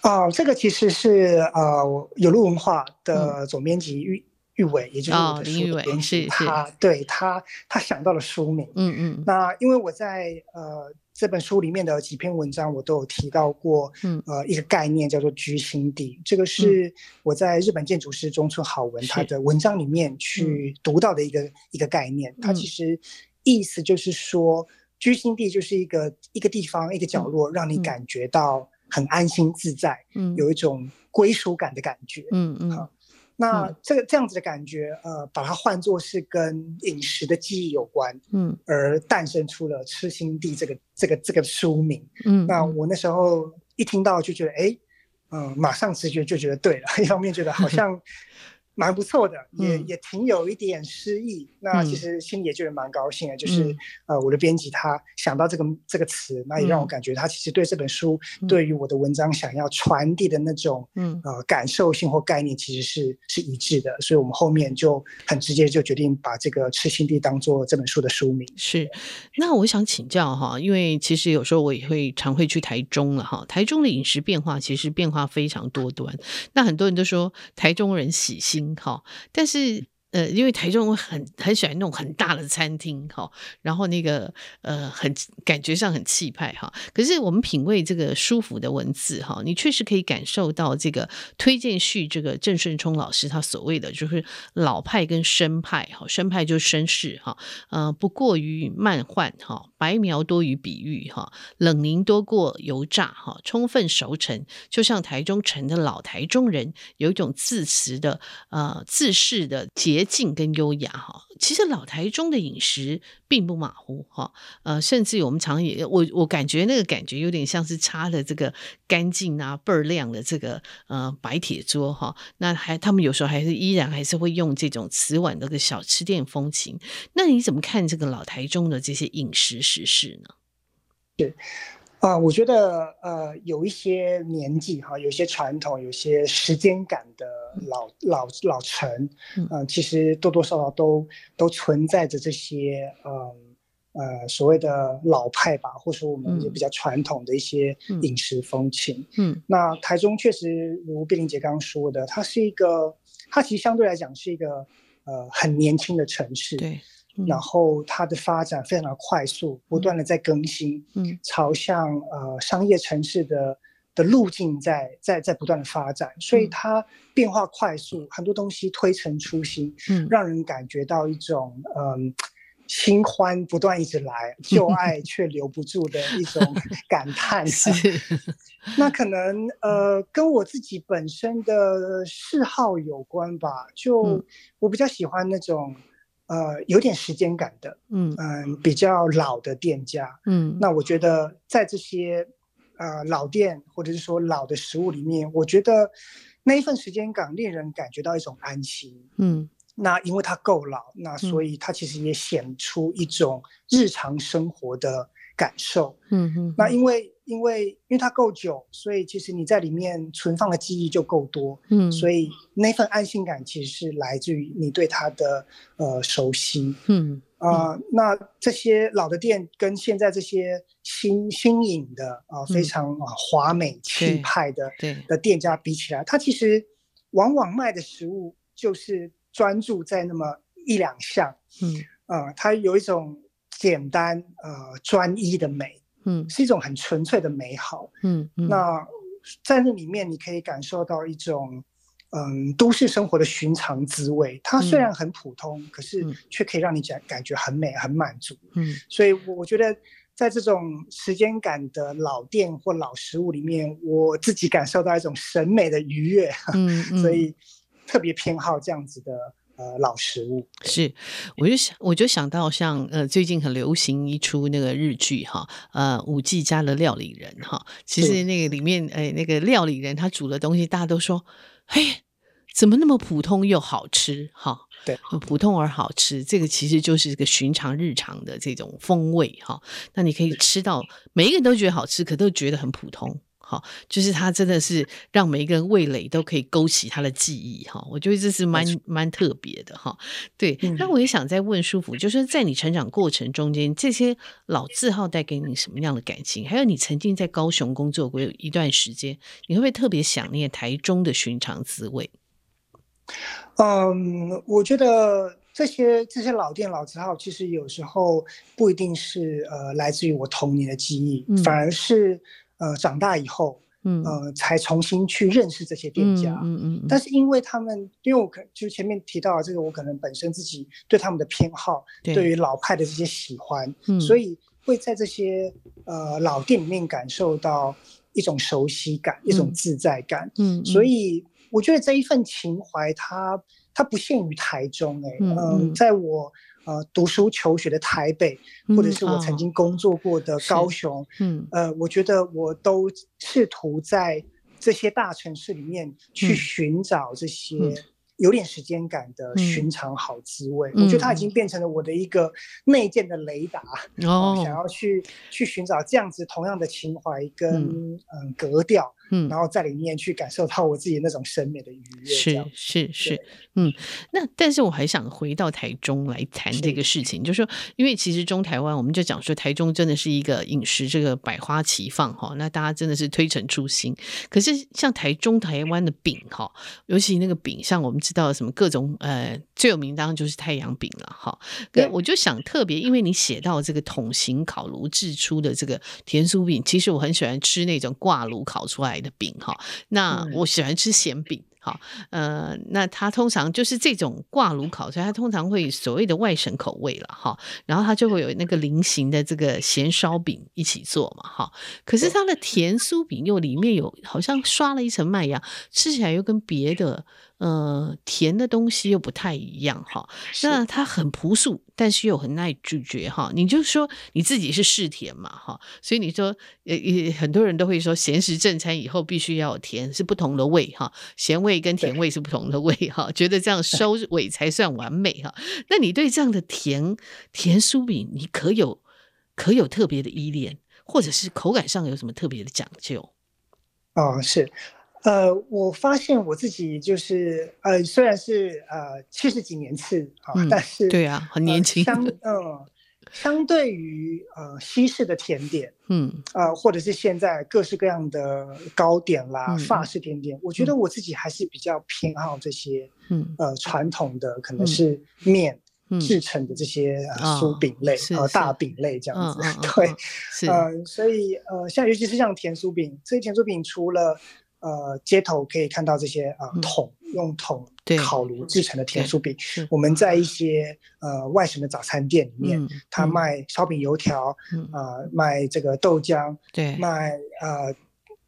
啊、呃，这个其实是呃，有路文化的总编辑玉玉伟，也就是我的书的编辑，他对他他想到了书名，嗯嗯，那因为我在呃。这本书里面的几篇文章，我都有提到过，嗯，呃，一个概念叫做居心地，这个是我在日本建筑师中村好文他的文章里面去读到的一个一个概念。它其实意思就是说，居心地就是一个一个地方一个角落，让你感觉到很安心自在，嗯，有一种归属感的感觉，嗯嗯。好。那这个这样子的感觉，呃，把它换作是跟饮食的记忆有关，嗯，而诞生出了《痴心地》这个这个这个书名，嗯，那我那时候一听到就觉得，哎，嗯，马上直觉就觉得对了，一方面觉得好像。蛮不错的，也也挺有一点诗意。嗯、那其实心里也觉得蛮高兴的，嗯、就是呃，我的编辑他想到这个这个词，那也让我感觉他其实对这本书，嗯、对于我的文章想要传递的那种嗯呃感受性或概念，其实是是一致的。所以我们后面就很直接就决定把这个《痴心地》当做这本书的书名。是，那我想请教哈，因为其实有时候我也会常会去台中了哈，台中的饮食变化其实变化非常多端。那很多人都说台中人喜新。好，但是呃，因为台中很很喜欢那种很大的餐厅哈，然后那个呃，很感觉上很气派哈。可是我们品味这个舒服的文字哈，你确实可以感受到这个推荐序这个郑顺聪老师他所谓的就是老派跟生派哈，生派就是绅士哈，呃，不过于慢换哈。白描多于比喻，哈，冷凝多过油炸，哈，充分熟成，就像台中城的老台中人，有一种自持的、呃自适的洁净跟优雅，哈。其实老台中的饮食并不马虎，哈，呃，甚至我们常也，我我感觉那个感觉有点像是擦的这个干净啊倍儿亮的这个呃白铁桌，哈。那还他们有时候还是依然还是会用这种瓷碗的个小吃店风情。那你怎么看这个老台中的这些饮食？时事呢？对，啊、呃，我觉得呃，有一些年纪哈，有一些传统，有些时间感的老老老城，嗯、呃，其实多多少少都都存在着这些呃呃所谓的老派吧，或者说我们也比较传统的一些饮食风情。嗯，嗯，那台中确实如碧玲姐刚刚说的，它是一个，它其实相对来讲是一个呃很年轻的城市。对。然后它的发展非常的快速，不断的在更新，嗯，朝向呃商业城市的的路径在在在不断的发展，所以它变化快速，很多东西推陈出新，嗯，让人感觉到一种嗯新欢不断一直来，旧爱 却留不住的一种 感叹。是，那可能呃跟我自己本身的嗜好有关吧，就我比较喜欢那种。呃，有点时间感的，嗯。嗯、呃，比较老的店家，嗯，那我觉得在这些呃老店或者是说老的食物里面，我觉得那一份时间感令人感觉到一种安心，嗯，那因为它够老，那所以它其实也显出一种日常生活的感受，嗯哼，那因为。因为因为它够久，所以其实你在里面存放的记忆就够多，嗯，所以那份安心感其实是来自于你对它的呃熟悉，嗯啊、呃，那这些老的店跟现在这些新新颖的啊、呃、非常啊华美气派的对。的店家比起来，它其实往往卖的食物就是专注在那么一两项，嗯。啊、呃，它有一种简单呃专一的美。嗯，是一种很纯粹的美好。嗯，嗯，那在那里面，你可以感受到一种，嗯，都市生活的寻常滋味。它虽然很普通，嗯、可是却可以让你感感觉很美、很满足。嗯，所以我觉得，在这种时间感的老店或老食物里面，我自己感受到一种审美的愉悦。嗯，嗯，所以特别偏好这样子的。呃，老食物是，我就想，我就想到像呃，最近很流行一出那个日剧哈，呃，舞伎家的料理人哈，其实那个里面哎，那个料理人他煮的东西，大家都说，嘿，怎么那么普通又好吃哈？对，普通而好吃，这个其实就是一个寻常日常的这种风味哈。那你可以吃到每一个人都觉得好吃，可都觉得很普通。好，就是他真的是让每一个人味蕾都可以勾起他的记忆哈，我觉得这是蛮蛮特别的哈。对，那我也想再问舒服，就是在你成长过程中间，这些老字号带给你什么样的感情？还有你曾经在高雄工作过一段时间，你会不会特别想念台中的寻常滋味？嗯，我觉得这些这些老店老字号，其实有时候不一定是呃来自于我童年的记忆，嗯、反而是。呃，长大以后，嗯，呃，才重新去认识这些店家，嗯嗯，嗯。但是因为他们，因为我可就前面提到的这个，我可能本身自己对他们的偏好，对，对于老派的这些喜欢，嗯，所以会在这些呃老店里面感受到一种熟悉感，嗯、一种自在感，嗯。所以我觉得这一份情怀，它它不限于台中、欸，哎，嗯，嗯，在我。呃，读书求学的台北，或者是我曾经工作过的高雄，嗯，哦、呃，我觉得我都试图在这些大城市里面去寻找这些有点时间感的寻常好滋味。嗯、我觉得它已经变成了我的一个内建的雷达，哦、呃，想要去去寻找这样子同样的情怀跟嗯、呃、格调。嗯，然后在里面去感受到我自己那种审美的愉悦，是是是，嗯，那但是我还想回到台中来谈这个事情，就是说，因为其实中台湾，我们就讲说台中真的是一个饮食这个百花齐放哈，那大家真的是推陈出新。可是像台中台湾的饼哈，尤其那个饼，像我们知道什么各种呃最有名当然就是太阳饼了哈。对，我就想特别，因为你写到这个桶型烤炉制出的这个甜酥饼，其实我很喜欢吃那种挂炉烤出来的饼哈，那我喜欢吃咸饼哈，呃，那它通常就是这种挂炉烤，所以它通常会所谓的外省口味了哈，然后它就会有那个菱形的这个咸烧饼一起做嘛哈，可是它的甜酥饼又里面有好像刷了一层麦芽，吃起来又跟别的。呃，甜的东西又不太一样哈，那它很朴素，但是又很耐咀嚼哈。你就说你自己是嗜甜嘛哈，所以你说呃，很多人都会说咸食正餐以后必须要有甜，是不同的味哈，咸味跟甜味是不同的味哈，觉得这样收 尾才算完美哈。那你对这样的甜甜酥饼，你可有可有特别的依恋？或者是口感上有什么特别的讲究？哦，是，呃，我发现我自己就是呃，虽然是呃七十几年次啊，嗯、但是对啊，很年轻，相嗯。相对于呃西式的甜点，嗯，呃或者是现在各式各样的糕点啦、嗯、法式甜点，我觉得我自己还是比较偏好这些，嗯，呃传统的可能是面制成的这些酥饼类、呃大饼类这样子，嗯、对，是呃所以呃像尤其是像甜酥饼，这些甜酥饼除了呃街头可以看到这些呃桶。用桶烤炉制成的甜酥饼，我们在一些呃外省的早餐店里面，他、嗯、卖烧饼、油条，嗯、呃卖这个豆浆，对，卖呃，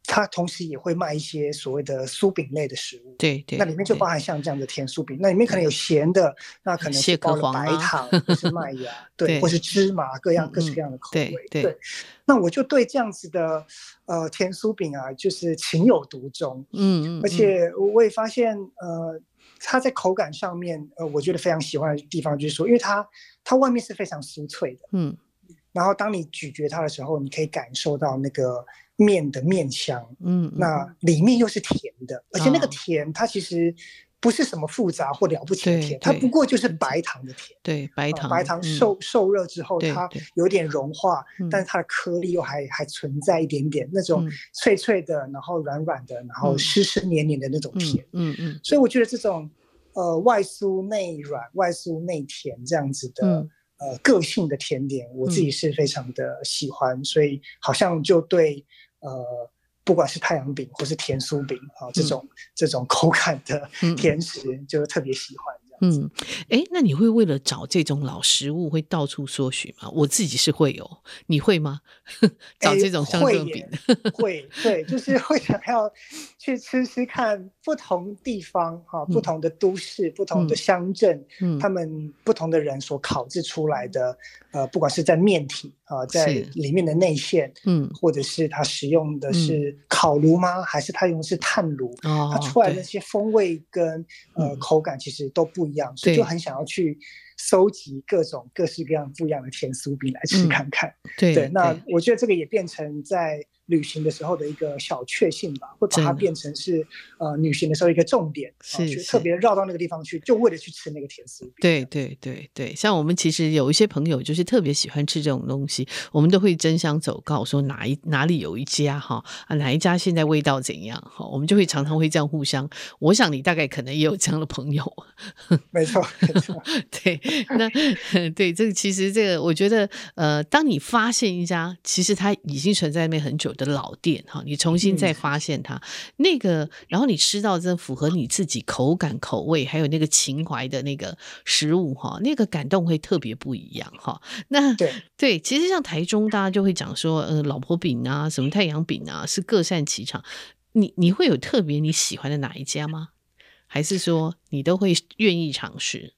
他同时也会卖一些所谓的酥饼类的食物，对对，那里面就包含像这样的甜酥饼，那里面可能有咸的，那可能是包了白糖或是麦芽，对，或是芝麻，各样各式各样的口味，对，对，那我就对这样子的呃甜酥饼啊，就是情有独钟，嗯嗯，而且我也发现呃。它在口感上面，呃，我觉得非常喜欢的地方就是说，因为它它外面是非常酥脆的，嗯，然后当你咀嚼它的时候，你可以感受到那个面的面香，嗯，那里面又是甜的，而且那个甜它其实。不是什么复杂或了不起的甜，它不过就是白糖的甜。对，白糖，白糖受受热之后，它有点融化，但是它的颗粒又还还存在一点点那种脆脆的，然后软软的，然后湿湿黏黏的那种甜。嗯嗯。所以我觉得这种呃外酥内软、外酥内甜这样子的呃个性的甜点，我自己是非常的喜欢，所以好像就对呃。不管是太阳饼或是甜酥饼啊，这种、嗯、这种口感的甜食，嗯、就特别喜欢。嗯，哎，那你会为了找这种老食物会到处搜寻吗？我自己是会有，你会吗？找这种香煎饼，会，对，就是 会想要去吃吃看不同地方哈、嗯，不同的都市、不同的乡镇，嗯，他们不同的人所烤制出来的，呃，不管是在面体啊，在里面的内馅，嗯，或者是他使用的是烤炉吗？嗯、还是他用的是炭炉？哦，它出来的那些风味跟呃口感其实都不一样。所以就很想要去收集各种各式各样不一样的甜酥饼来吃看看。嗯、对，对，那我觉得这个也变成在。旅行的时候的一个小确幸吧，会把它变成是呃旅行的时候一个重点，是，是特别绕到那个地方去，就为了去吃那个甜酥饼。对对对对，像我们其实有一些朋友就是特别喜欢吃这种东西，我们都会争相走告说哪一哪里有一家哈啊哪一家现在味道怎样哈，我们就会常常会这样互相。我想你大概可能也有这样的朋友，没错没错，对，那对这个其实这个我觉得呃，当你发现一家其实它已经存在那边很久的老店哈，你重新再发现它，嗯、那个，然后你吃到这符合你自己口感口味，还有那个情怀的那个食物哈，那个感动会特别不一样哈。那对对，其实像台中，大家就会讲说，呃，老婆饼啊，什么太阳饼啊，是各擅其长。你你会有特别你喜欢的哪一家吗？还是说你都会愿意尝试？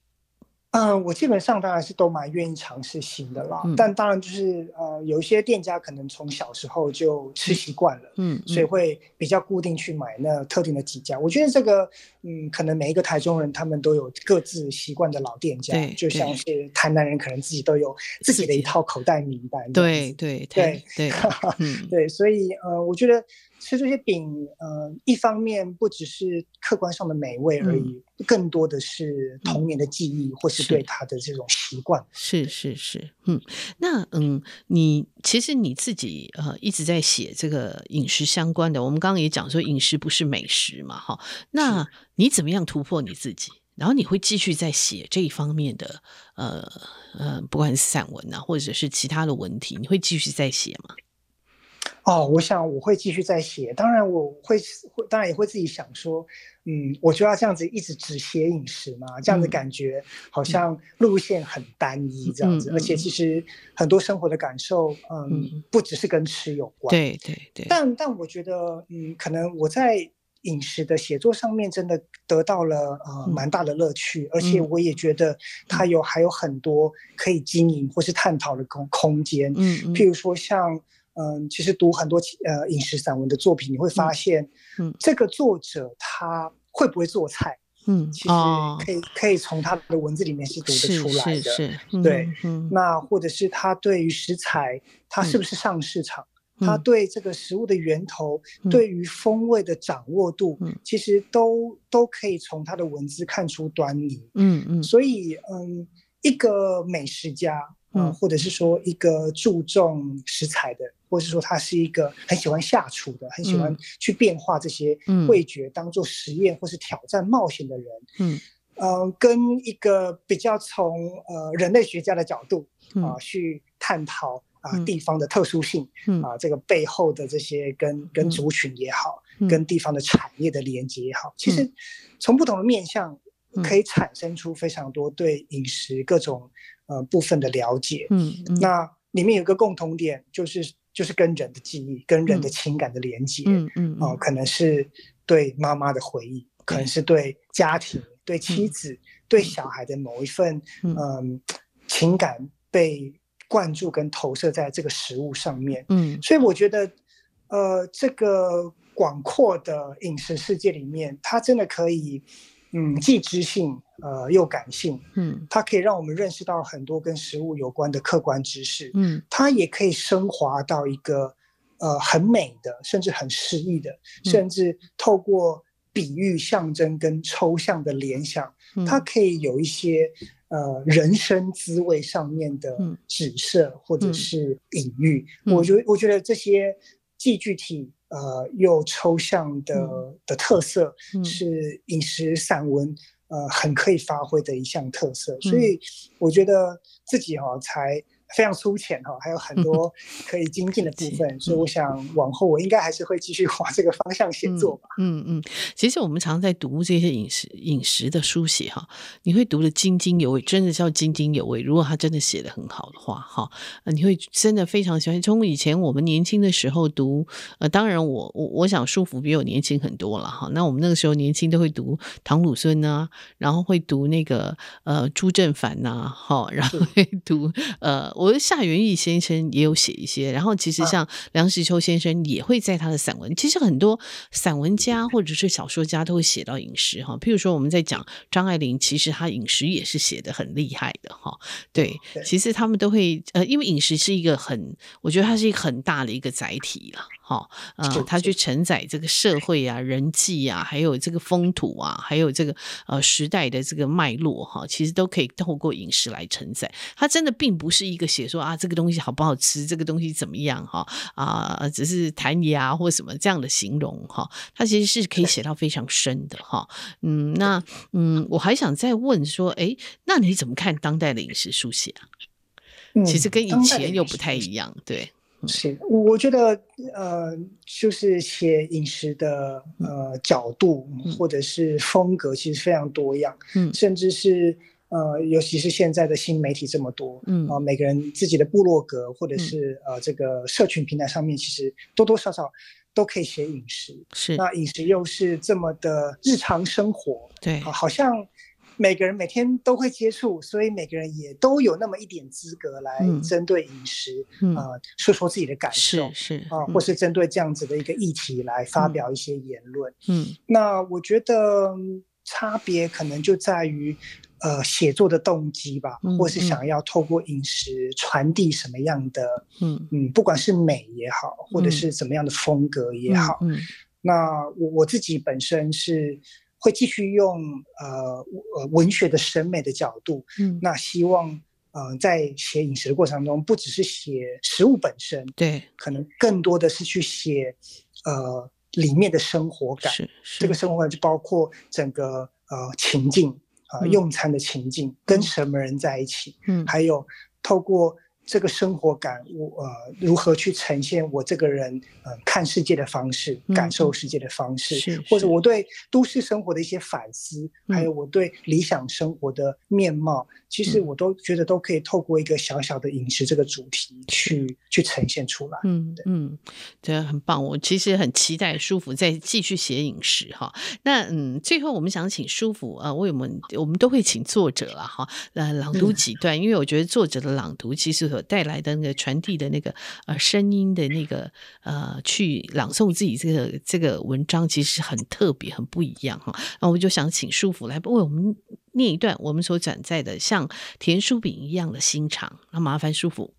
嗯，我基本上当然是都蛮愿意尝试新的啦，嗯、但当然就是呃，有一些店家可能从小时候就吃习惯了，嗯，所以会比较固定去买那特定的几家。我觉得这个，嗯，可能每一个台中人他们都有各自习惯的老店家，对，就像是台南人可能自己都有自己的一套口袋名单，对对对对，对，所以呃，我觉得。吃这些饼，呃，一方面不只是客观上的美味而已，嗯、更多的是童年的记忆，嗯、或是对他的这种习惯。是是是，嗯，那嗯，你其实你自己呃一直在写这个饮食相关的，我们刚刚也讲说饮食不是美食嘛，哈，那你怎么样突破你自己？然后你会继续在写这一方面的，呃呃，不管是散文啊，或者是其他的文体，你会继续在写吗？哦，我想我会继续再写，当然我会会，当然也会自己想说，嗯，我就要这样子一直只写饮食嘛，这样子感觉好像路线很单一这样子，嗯、而且其实很多生活的感受，嗯，嗯不只是跟吃有关，对对对，但但我觉得，嗯，可能我在饮食的写作上面真的得到了呃蛮大的乐趣，嗯，而且我也觉得它有还有很多可以经营或是探讨的空空间，嗯，譬如说像。嗯，其实读很多呃饮食散文的作品，你会发现，嗯，嗯这个作者他会不会做菜，嗯，其实可以、哦、可以从他的文字里面是读得出来的，是，是，是、嗯、对、嗯，那或者是他对于食材，他是不是上市场，他对这个食物的源头，嗯、对于风味的掌握度，嗯、其实都都可以从他的文字看出端倪。嗯嗯，所以嗯，一个美食家，嗯、呃，或者是说一个注重食材的，或者是说他是一个很喜欢下厨的，很喜欢去变化这些味觉当做实验或是挑战冒险的人。嗯嗯、呃，跟一个比较从呃人类学家的角度啊、呃、去探讨。啊，地方的特殊性，嗯、啊，这个背后的这些跟、嗯、跟族群也好，嗯、跟地方的产业的连接也好，嗯、其实从不同的面向可以产生出非常多对饮食各种呃部分的了解。嗯，嗯那里面有个共同点，就是就是跟人的记忆、跟人的情感的连接。嗯嗯，哦、呃，可能是对妈妈的回忆，可能是对家庭、对妻子、嗯、对小孩的某一份嗯、呃、情感被。灌注跟投射在这个食物上面，嗯，所以我觉得，呃，这个广阔的饮食世界里面，它真的可以，嗯，既知性，呃，又感性，嗯，它可以让我们认识到很多跟食物有关的客观知识，嗯，它也可以升华到一个，呃，很美的，甚至很诗意的，嗯，甚至透过比喻、象征跟抽象的联想，嗯，它可以有一些。呃，人生滋味上面的指涉或者是隐喻，嗯嗯、我觉得我觉得这些既具体呃又抽象的、嗯、的特色，是饮食散文呃很可以发挥的一项特色，嗯、所以我觉得自己哈、哦、才。非常粗浅哈，还有很多可以精进的部分，嗯、所以我想往后我应该还是会继续往这个方向写作吧。嗯嗯，其实我们常在读这些饮食饮食的书写哈，你会读的津津有味，真的叫津津有味。如果他真的写的很好的话哈，你会真的非常喜欢。从以前我们年轻的时候读，呃，当然我我我想舒服比我年轻很多了哈。那我们那个时候年轻都会读唐鲁孙呐，然后会读那个呃朱正凡呐，哈，然后会读呃。我的夏元义先生也有写一些，然后其实像梁实秋先生也会在他的散文，其实很多散文家或者是小说家都会写到饮食哈。譬如说我们在讲张爱玲，其实她饮食也是写的很厉害的哈。对，其实他们都会呃，因为饮食是一个很，我觉得它是一个很大的一个载体了。好，呃，他去承载这个社会啊、人际啊，还有这个风土啊，还有这个呃时代的这个脉络哈，其实都可以透过饮食来承载。它真的并不是一个写说啊，这个东西好不好吃，这个东西怎么样哈啊，只是弹牙或什么这样的形容哈。它其实是可以写到非常深的哈。嗯，那嗯，我还想再问说，哎，那你怎么看当代的饮食书写啊？其实跟以前又不太一样，对。是，我觉得，呃，就是写饮食的呃角度或者是风格，其实非常多样，嗯，甚至是呃，尤其是现在的新媒体这么多，嗯，啊，每个人自己的部落格或者是呃这个社群平台上面，其实多多少少都可以写饮食，是，那饮食又是这么的日常生活，对，啊，好像。每个人每天都会接触，所以每个人也都有那么一点资格来针对饮食，呃，说说自己的感受，是啊、呃，或是针对这样子的一个议题来发表一些言论。嗯，那我觉得差别可能就在于，呃，写作的动机吧，嗯、或是想要透过饮食传递什么样的，嗯。嗯，不管是美也好，或者是怎么样的风格也好，嗯，嗯。那我我自己本身是。会继续用呃呃文学的审美的角度，嗯，那希望呃在写饮食的过程中，不只是写食物本身，对，可能更多的是去写呃里面的生活感，是，是。这个生活感就包括整个呃情境啊、呃，用餐的情境，嗯、跟什么人在一起，嗯，还有透过。这个生活感，我呃如何去呈现我这个人呃看世界的方式，嗯、感受世界的方式，是是或者我对都市生活的一些反思，嗯、还有我对理想生活的面貌，嗯、其实我都觉得都可以透过一个小小的饮食这个主题去、嗯、去呈现出来。嗯对嗯，真的很棒。我其实很期待舒服再继续写饮食哈。那嗯，最后我们想请舒服啊，为我们我们都会请作者了哈，来，朗读几段，嗯、因为我觉得作者的朗读其实。所带来的那个传递的那个呃声音的那个呃去朗诵自己这个这个文章，其实很特别，很不一样哈。那我就想请舒服来为我们念一段我们所转载的像甜酥饼一样的心肠。那麻烦舒服。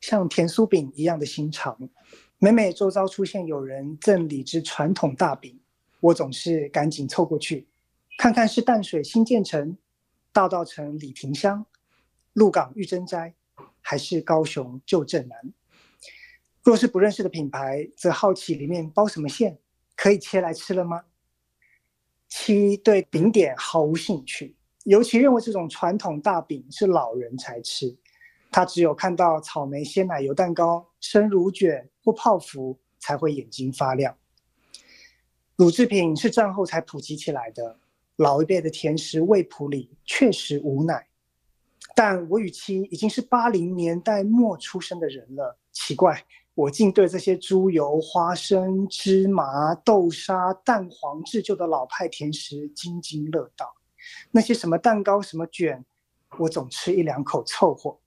像甜酥饼一样的心肠。每每周遭出现有人赠礼之传统大饼，我总是赶紧凑过去，看看是淡水新建成、大道城李亭香、鹿港玉珍斋，还是高雄旧镇南。若是不认识的品牌，则好奇里面包什么馅，可以切来吃了吗？七对饼点毫无兴趣，尤其认为这种传统大饼是老人才吃。他只有看到草莓鲜奶油蛋糕、生乳卷或泡芙，才会眼睛发亮。乳制品是战后才普及起来的，老一辈的甜食味谱里确实无奶。但我与其已经是八零年代末出生的人了，奇怪，我竟对这些猪油、花生、芝麻、豆沙、蛋黄制就的老派甜食津津乐道。那些什么蛋糕、什么卷，我总吃一两口凑合。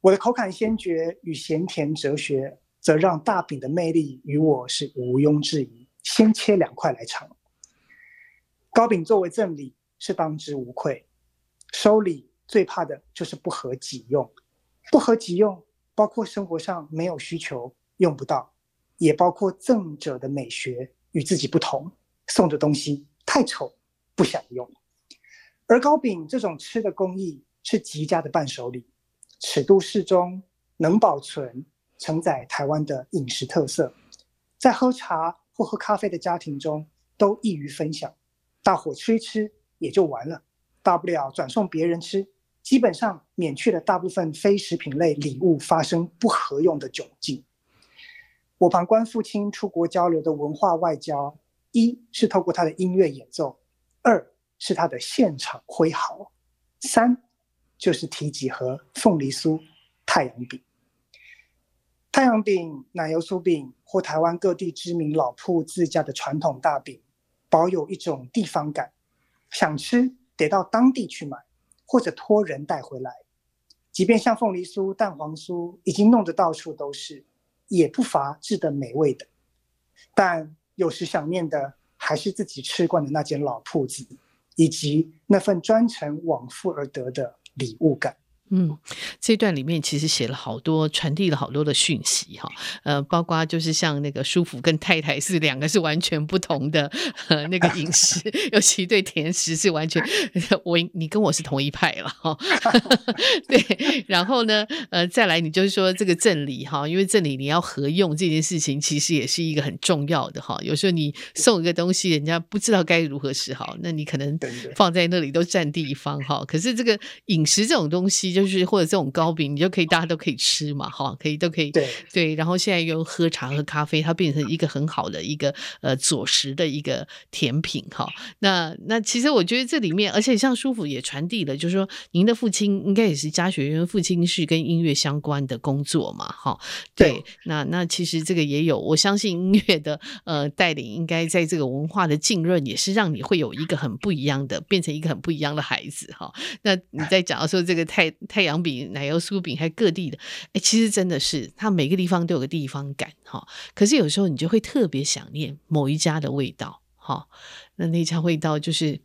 我的口感先觉与咸甜哲学，则让大饼的魅力与我是毋庸置疑。先切两块来尝。糕饼作为赠礼是当之无愧，收礼最怕的就是不合己用。不合己用，包括生活上没有需求用不到，也包括赠者的美学与自己不同，送的东西太丑不想用。而糕饼这种吃的工艺是极佳的伴手礼。尺度适中，能保存，承载台湾的饮食特色，在喝茶或喝咖啡的家庭中都易于分享，大伙吃一吃也就完了，大不了转送别人吃，基本上免去了大部分非食品类礼物发生不合用的窘境。我旁观父亲出国交流的文化外交，一是透过他的音乐演奏，二是他的现场挥毫，三。就是提几何凤梨酥、太阳饼、太阳饼、奶油酥饼或台湾各地知名老铺自家的传统大饼，保有一种地方感。想吃得到当地去买，或者托人带回来。即便像凤梨酥、蛋黄酥已经弄得到处都是，也不乏质的美味的。但有时想念的还是自己吃惯的那间老铺子，以及那份专程往复而得的。礼物感，嗯，这段里面其实写了好多，传递了好多的讯息哈，呃，包括就是像那个舒服跟太太是两个是完全不同的 呃那个饮食，尤其对甜食是完全，我你跟我是同一派了哈，对，然后呢，呃，再来你就是说这个赠礼哈，因为赠礼你要合用这件事情，其实也是一个很重要的哈，有时候你送一个东西，人家不知道该如何是好，那你可能放在那里都占地方哈，可是这个饮食这种东西，就是或者这种糕饼，你就可以大家都可以吃嘛，哈，可以都可以对对。然后现在又喝茶喝咖啡，它变成一个很好的一个呃佐食的一个甜品哈。那那其实我觉得这里面，而且像舒服也传递了，就是说您的父亲应该也是家学院，父亲是跟音乐相关的工作嘛，哈。对，那那其实这个也有，我相信音乐的呃带领，应该在这个文化的浸润，也是让你会有一个很不一样的，变成一个很不一样的孩子哈。那你在讲到说这个太太阳饼、奶油酥饼，还各地的，哎，其实真的是，它每个地方都有个地方感哈。可是有时候你就会特别想念某一家的味道哈。那那家味道就是，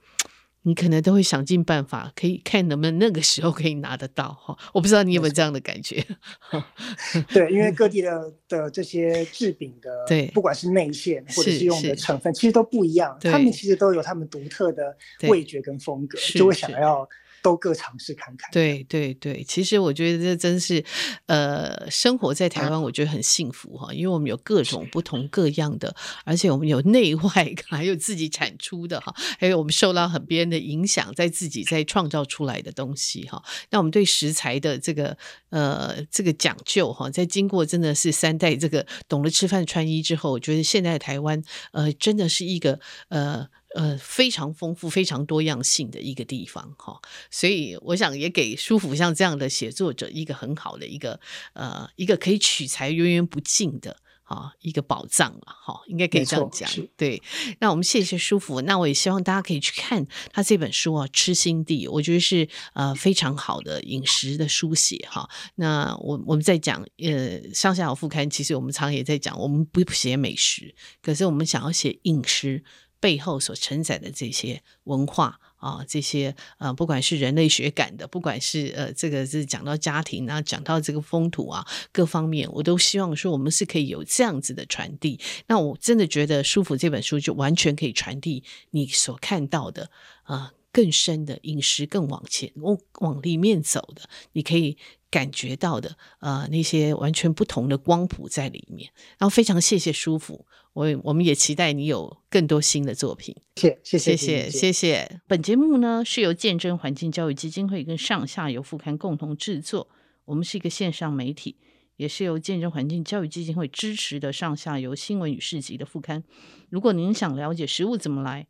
你可能都会想尽办法，可以看能不能那个时候可以拿得到哈。我不知道你有没有这样的感觉？对，因为各地的的这些制饼的，对，不管是内馅或者是用的成分，其实都不一样。他们其实都有他们独特的味觉跟风格，就会想要。都各尝试看看。对对对，其实我觉得这真是，呃，生活在台湾，我觉得很幸福哈，因为我们有各种不同各样的，而且我们有内外，还有自己产出的哈，还有我们受到很别人的影响，在自己在创造出来的东西哈。那我们对食材的这个呃这个讲究哈，在经过真的是三代这个懂得吃饭穿衣之后，我觉得现在的台湾呃真的是一个呃。呃，非常丰富、非常多样性的一个地方哈，所以我想也给舒服像这样的写作者一个很好的一个呃一个可以取材源源不尽的啊一个宝藏了哈，应该可以这样讲。对，那我们谢谢舒服，那我也希望大家可以去看他这本书啊，《吃心地》，我觉得是呃非常好的饮食的书写哈。那我我们在讲呃上下游副刊，其实我们常常也在讲，我们不写美食，可是我们想要写饮食。背后所承载的这些文化啊，这些呃，不管是人类学感的，不管是呃，这个是讲到家庭啊，讲到这个风土啊，各方面，我都希望说我们是可以有这样子的传递。那我真的觉得《舒服》这本书就完全可以传递你所看到的啊。更深的饮食，更往前往往里面走的，你可以感觉到的，呃，那些完全不同的光谱在里面。然后非常谢谢舒服，我我们也期待你有更多新的作品。谢谢谢谢谢谢。本节目呢是由见证环境教育基金会跟上下游副刊共同制作，我们是一个线上媒体，也是由见证环境教育基金会支持的上下游新闻与市集的副刊。如果您想了解食物怎么来，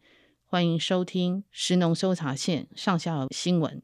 欢迎收听食农搜查线上下游新闻。